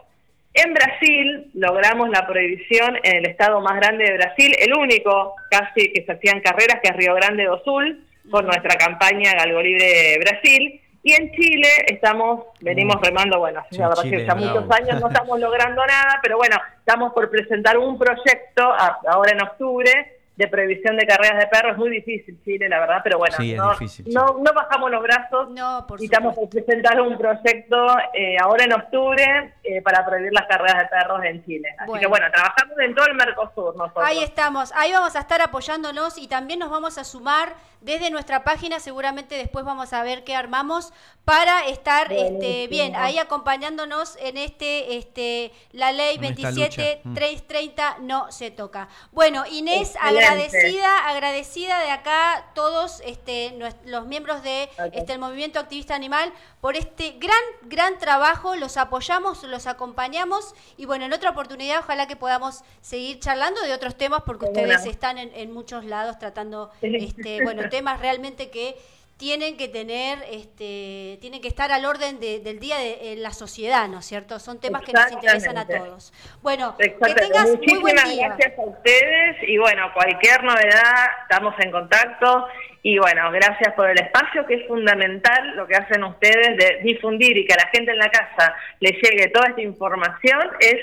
en Brasil logramos la prohibición en el estado más grande de Brasil, el único casi que se hacían carreras, que es Río Grande do Sul, por nuestra campaña Galgo Libre Brasil. Y en Chile estamos, venimos remando, bueno, Sí, la verdad Chile que ya muchos años no estamos logrando nada, pero bueno, estamos por presentar un proyecto a- ahora en octubre de prohibición de carreras de perros. Es muy difícil Chile, la verdad, pero bueno, Sí, no, difícil, sí. no, no bajamos los brazos No, por y estamos por presentar un proyecto eh, ahora en octubre eh, para prohibir las carreras de perros en Chile. Así Bueno. que bueno, trabajamos en todo el Mercosur nosotros. Ahí estamos, ahí vamos a estar apoyándonos y también nos vamos a sumar desde nuestra página, seguramente después vamos a ver qué armamos para estar este, Buenísimo. bien, ahí acompañándonos en este, este, la ley En esta 27 lucha. Mm. 330 no se toca. Bueno, Inés, Excelente. Agradecida, agradecida de acá todos este, los miembros de este, el movimiento activista animal por este gran, gran trabajo, los apoyamos, los acompañamos y bueno, en otra oportunidad ojalá que podamos seguir charlando de otros temas porque ustedes están en, en muchos lados tratando, este, bueno, temas realmente que tienen que tener, este, tienen que estar al orden de- del día de en la sociedad, ¿no es cierto? Son temas que nos interesan a todos. Bueno, que tengas muy buen Muchísimas día. gracias a ustedes y bueno, cualquier novedad estamos en contacto y bueno, gracias por el espacio que es fundamental lo que hacen ustedes de difundir y que a la gente en la casa le llegue toda esta información es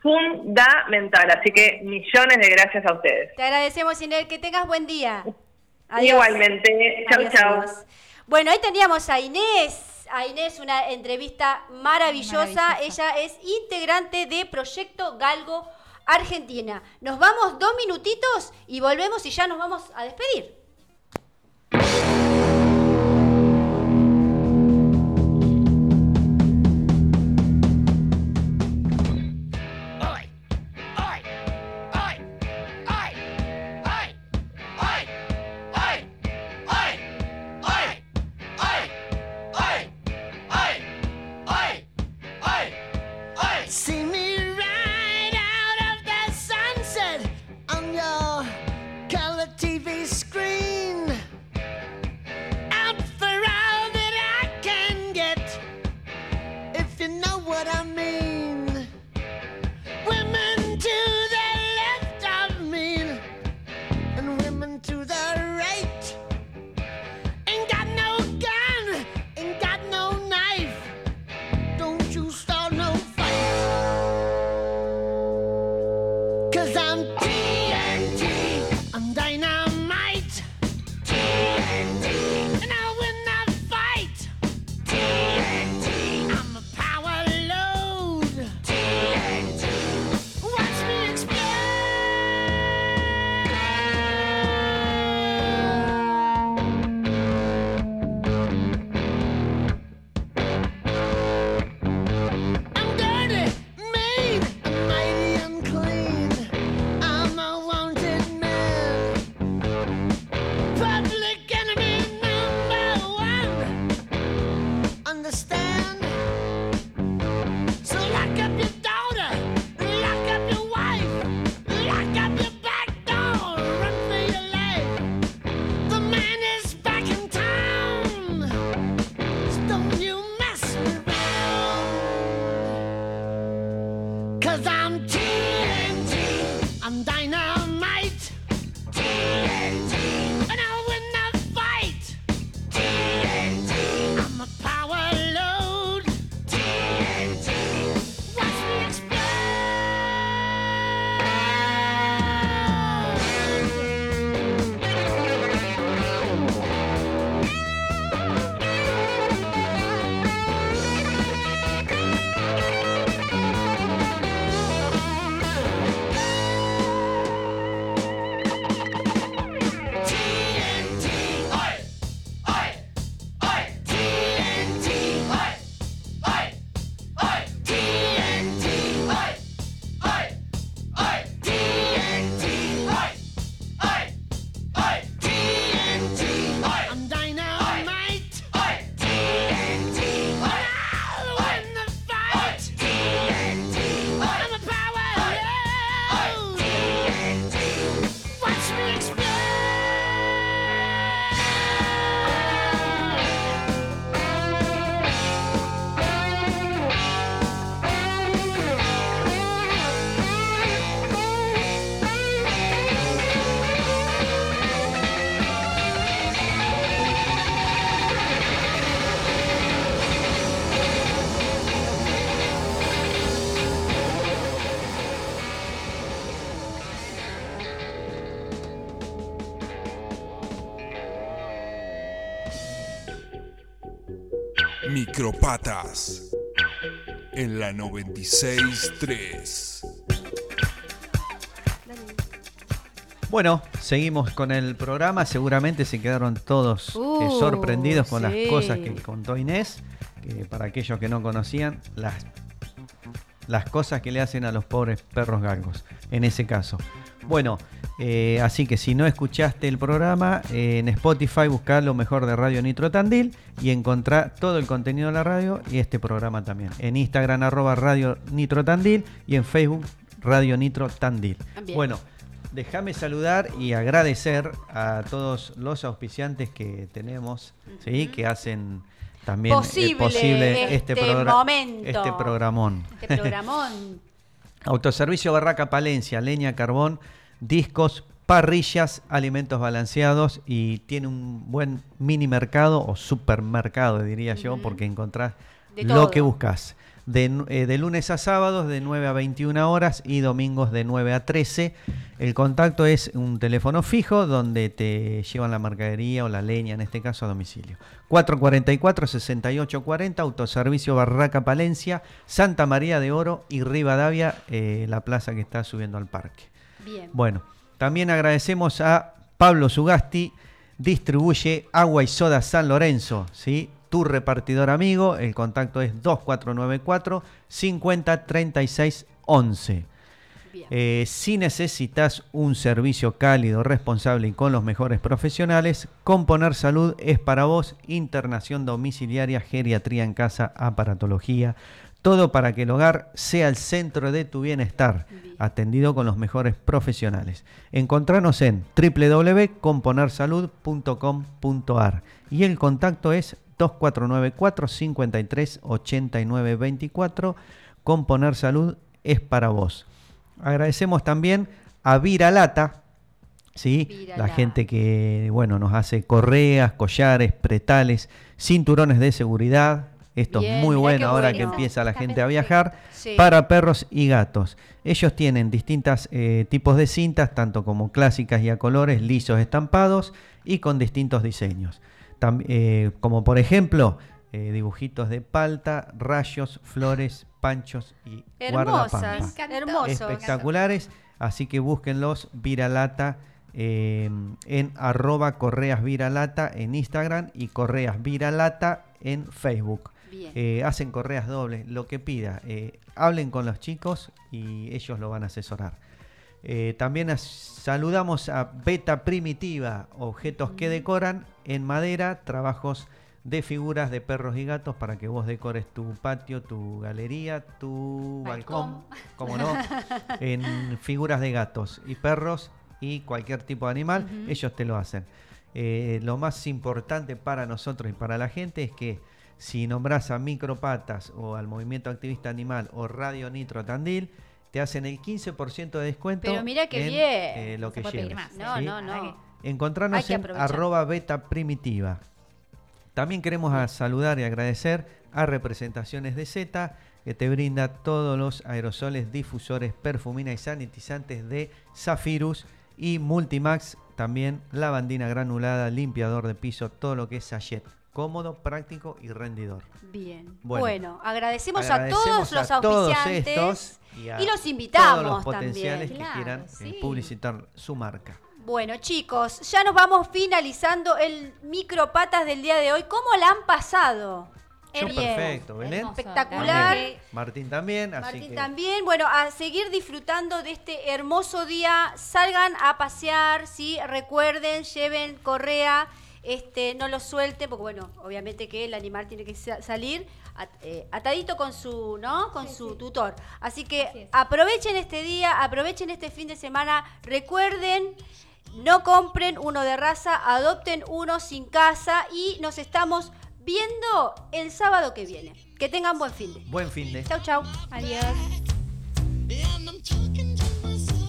fundamental, así que millones de gracias a ustedes. Te agradecemos, Inés, que tengas buen día. Adiós. Igualmente, chau Adiós, chau. Bueno, ahí teníamos a Inés. A Inés, una entrevista maravillosa. Maravillosa. Ella es integrante de Proyecto Galgo Argentina. Nos vamos dos minutitos y volvemos y ya nos vamos a despedir. Micropatas. En la 96.3. Bueno, seguimos con el programa. Seguramente se quedaron todos eh, Uh, sorprendidos con sí. las cosas que contó Inés. Que para aquellos que no conocían, las, las cosas que le hacen a los pobres perros galgos. En ese caso. Bueno, eh, así que si no escuchaste el programa, eh, en Spotify buscá lo mejor de Radio Nitro Tandil y encontrá todo el contenido de la radio y este programa también. En Instagram arroba Radio Nitro Tandil y en Facebook Radio Nitro Tandil. Bueno, déjame saludar y agradecer a todos los auspiciantes que tenemos, ¿sí? que hacen también eh, Posible este, este progra- momento. este programón. Este programón. Autoservicio Barraca Palencia, leña, carbón, discos, parrillas, alimentos balanceados y tiene un buen mini mercado o supermercado, diría yo, porque encontrás De lo todo. que buscas. De, eh, de lunes a sábados de 9 a 21 horas y domingos de 9 a 13. El contacto es un teléfono fijo donde te llevan la mercadería o la leña, en este caso a domicilio. 444-6840, Autoservicio Barraca Palencia, Santa María de Oro y Rivadavia, eh, la plaza que está subiendo al parque. Bien. Bueno, también agradecemos a Pablo Sugasti, distribuye agua y soda San Lorenzo, ¿sí? Tu repartidor amigo, el contacto es 2494 50 36 11. Bien. Eh, si necesitas un servicio cálido, responsable y con los mejores profesionales, Componer Salud es para vos. Internación domiciliaria, geriatría en casa, aparatología. Todo para que el hogar sea el centro de tu bienestar, atendido con los mejores profesionales. Encontranos en www.componersalud.com.ar y el contacto es 2494 53 89 24. Componer Salud es para vos. Agradecemos también a Viralata, ¿sí? La gente que, bueno, nos hace correas, collares, pretales, cinturones de seguridad. Esto Bien, es muy bueno ahora bueno. que empieza la gente a viajar. Sí. Para perros y gatos. Ellos tienen distintos tipos de cintas, tanto como clásicas y a colores, lisos estampados y con distintos diseños. Tam- eh, como por ejemplo, eh, dibujitos de palta, rayos, flores, panchos y guardapampa Hermosas, encantó. hermosos. espectaculares, así que búsquenlos Viralata eh, en arroba correas viralata en Instagram y correas viralata en Facebook. Bien. Eh, hacen correas dobles, lo que pida. eh, hablen con los chicos y ellos lo van a asesorar. Eh, también saludamos a Beta Primitiva, objetos que decoran en madera, trabajos de figuras de perros y gatos para que vos decores tu patio, tu galería, tu balcón, como no, en figuras de gatos y perros y cualquier tipo de animal, ellos te lo hacen. Eh, lo más importante para nosotros y para la gente es que si nombras a Micropatas o al Movimiento Activista Animal o Radio Nitro Tandil, te hacen el 15% de descuento. Pero mira qué en, bien. eh, lo Se que lleves. más, No, ¿sí? no, no. Encontrarnos en arroba beta primitiva. También queremos a saludar y agradecer a Representaciones de Z, que te brinda todos los aerosoles, difusores, perfumina y sanitizantes de Zafirus y Multimax, también lavandina granulada, limpiador de piso, todo lo que es sachet. Cómodo, práctico y rendidor. Bien. Bueno. Bueno, agradecemos, Agradecemos a todos los a todos auspiciantes estos y, a y los invitamos todos los también. potenciales que Claro, quieran eh, sí. publicitar su marca. Bueno, chicos, ya nos vamos finalizando el micropatas del día de hoy. ¿Cómo la han pasado? Yo perfecto, Belén. Espectacular. También. Martín también, así Martín que también, bueno, a seguir disfrutando de este hermoso día. Salgan a pasear, sí, recuerden, lleven correa, este, no lo suelten, porque bueno, obviamente que el animal tiene que sa- salir at- eh, atadito con su, ¿no? Con su tutor. Así que Así es. aprovechen este día, aprovechen este fin de semana, recuerden. No compren uno de raza, adopten uno sin casa y nos estamos viendo el sábado que viene. Que tengan buen fin de. buen fin de. Chau, chau. Adiós.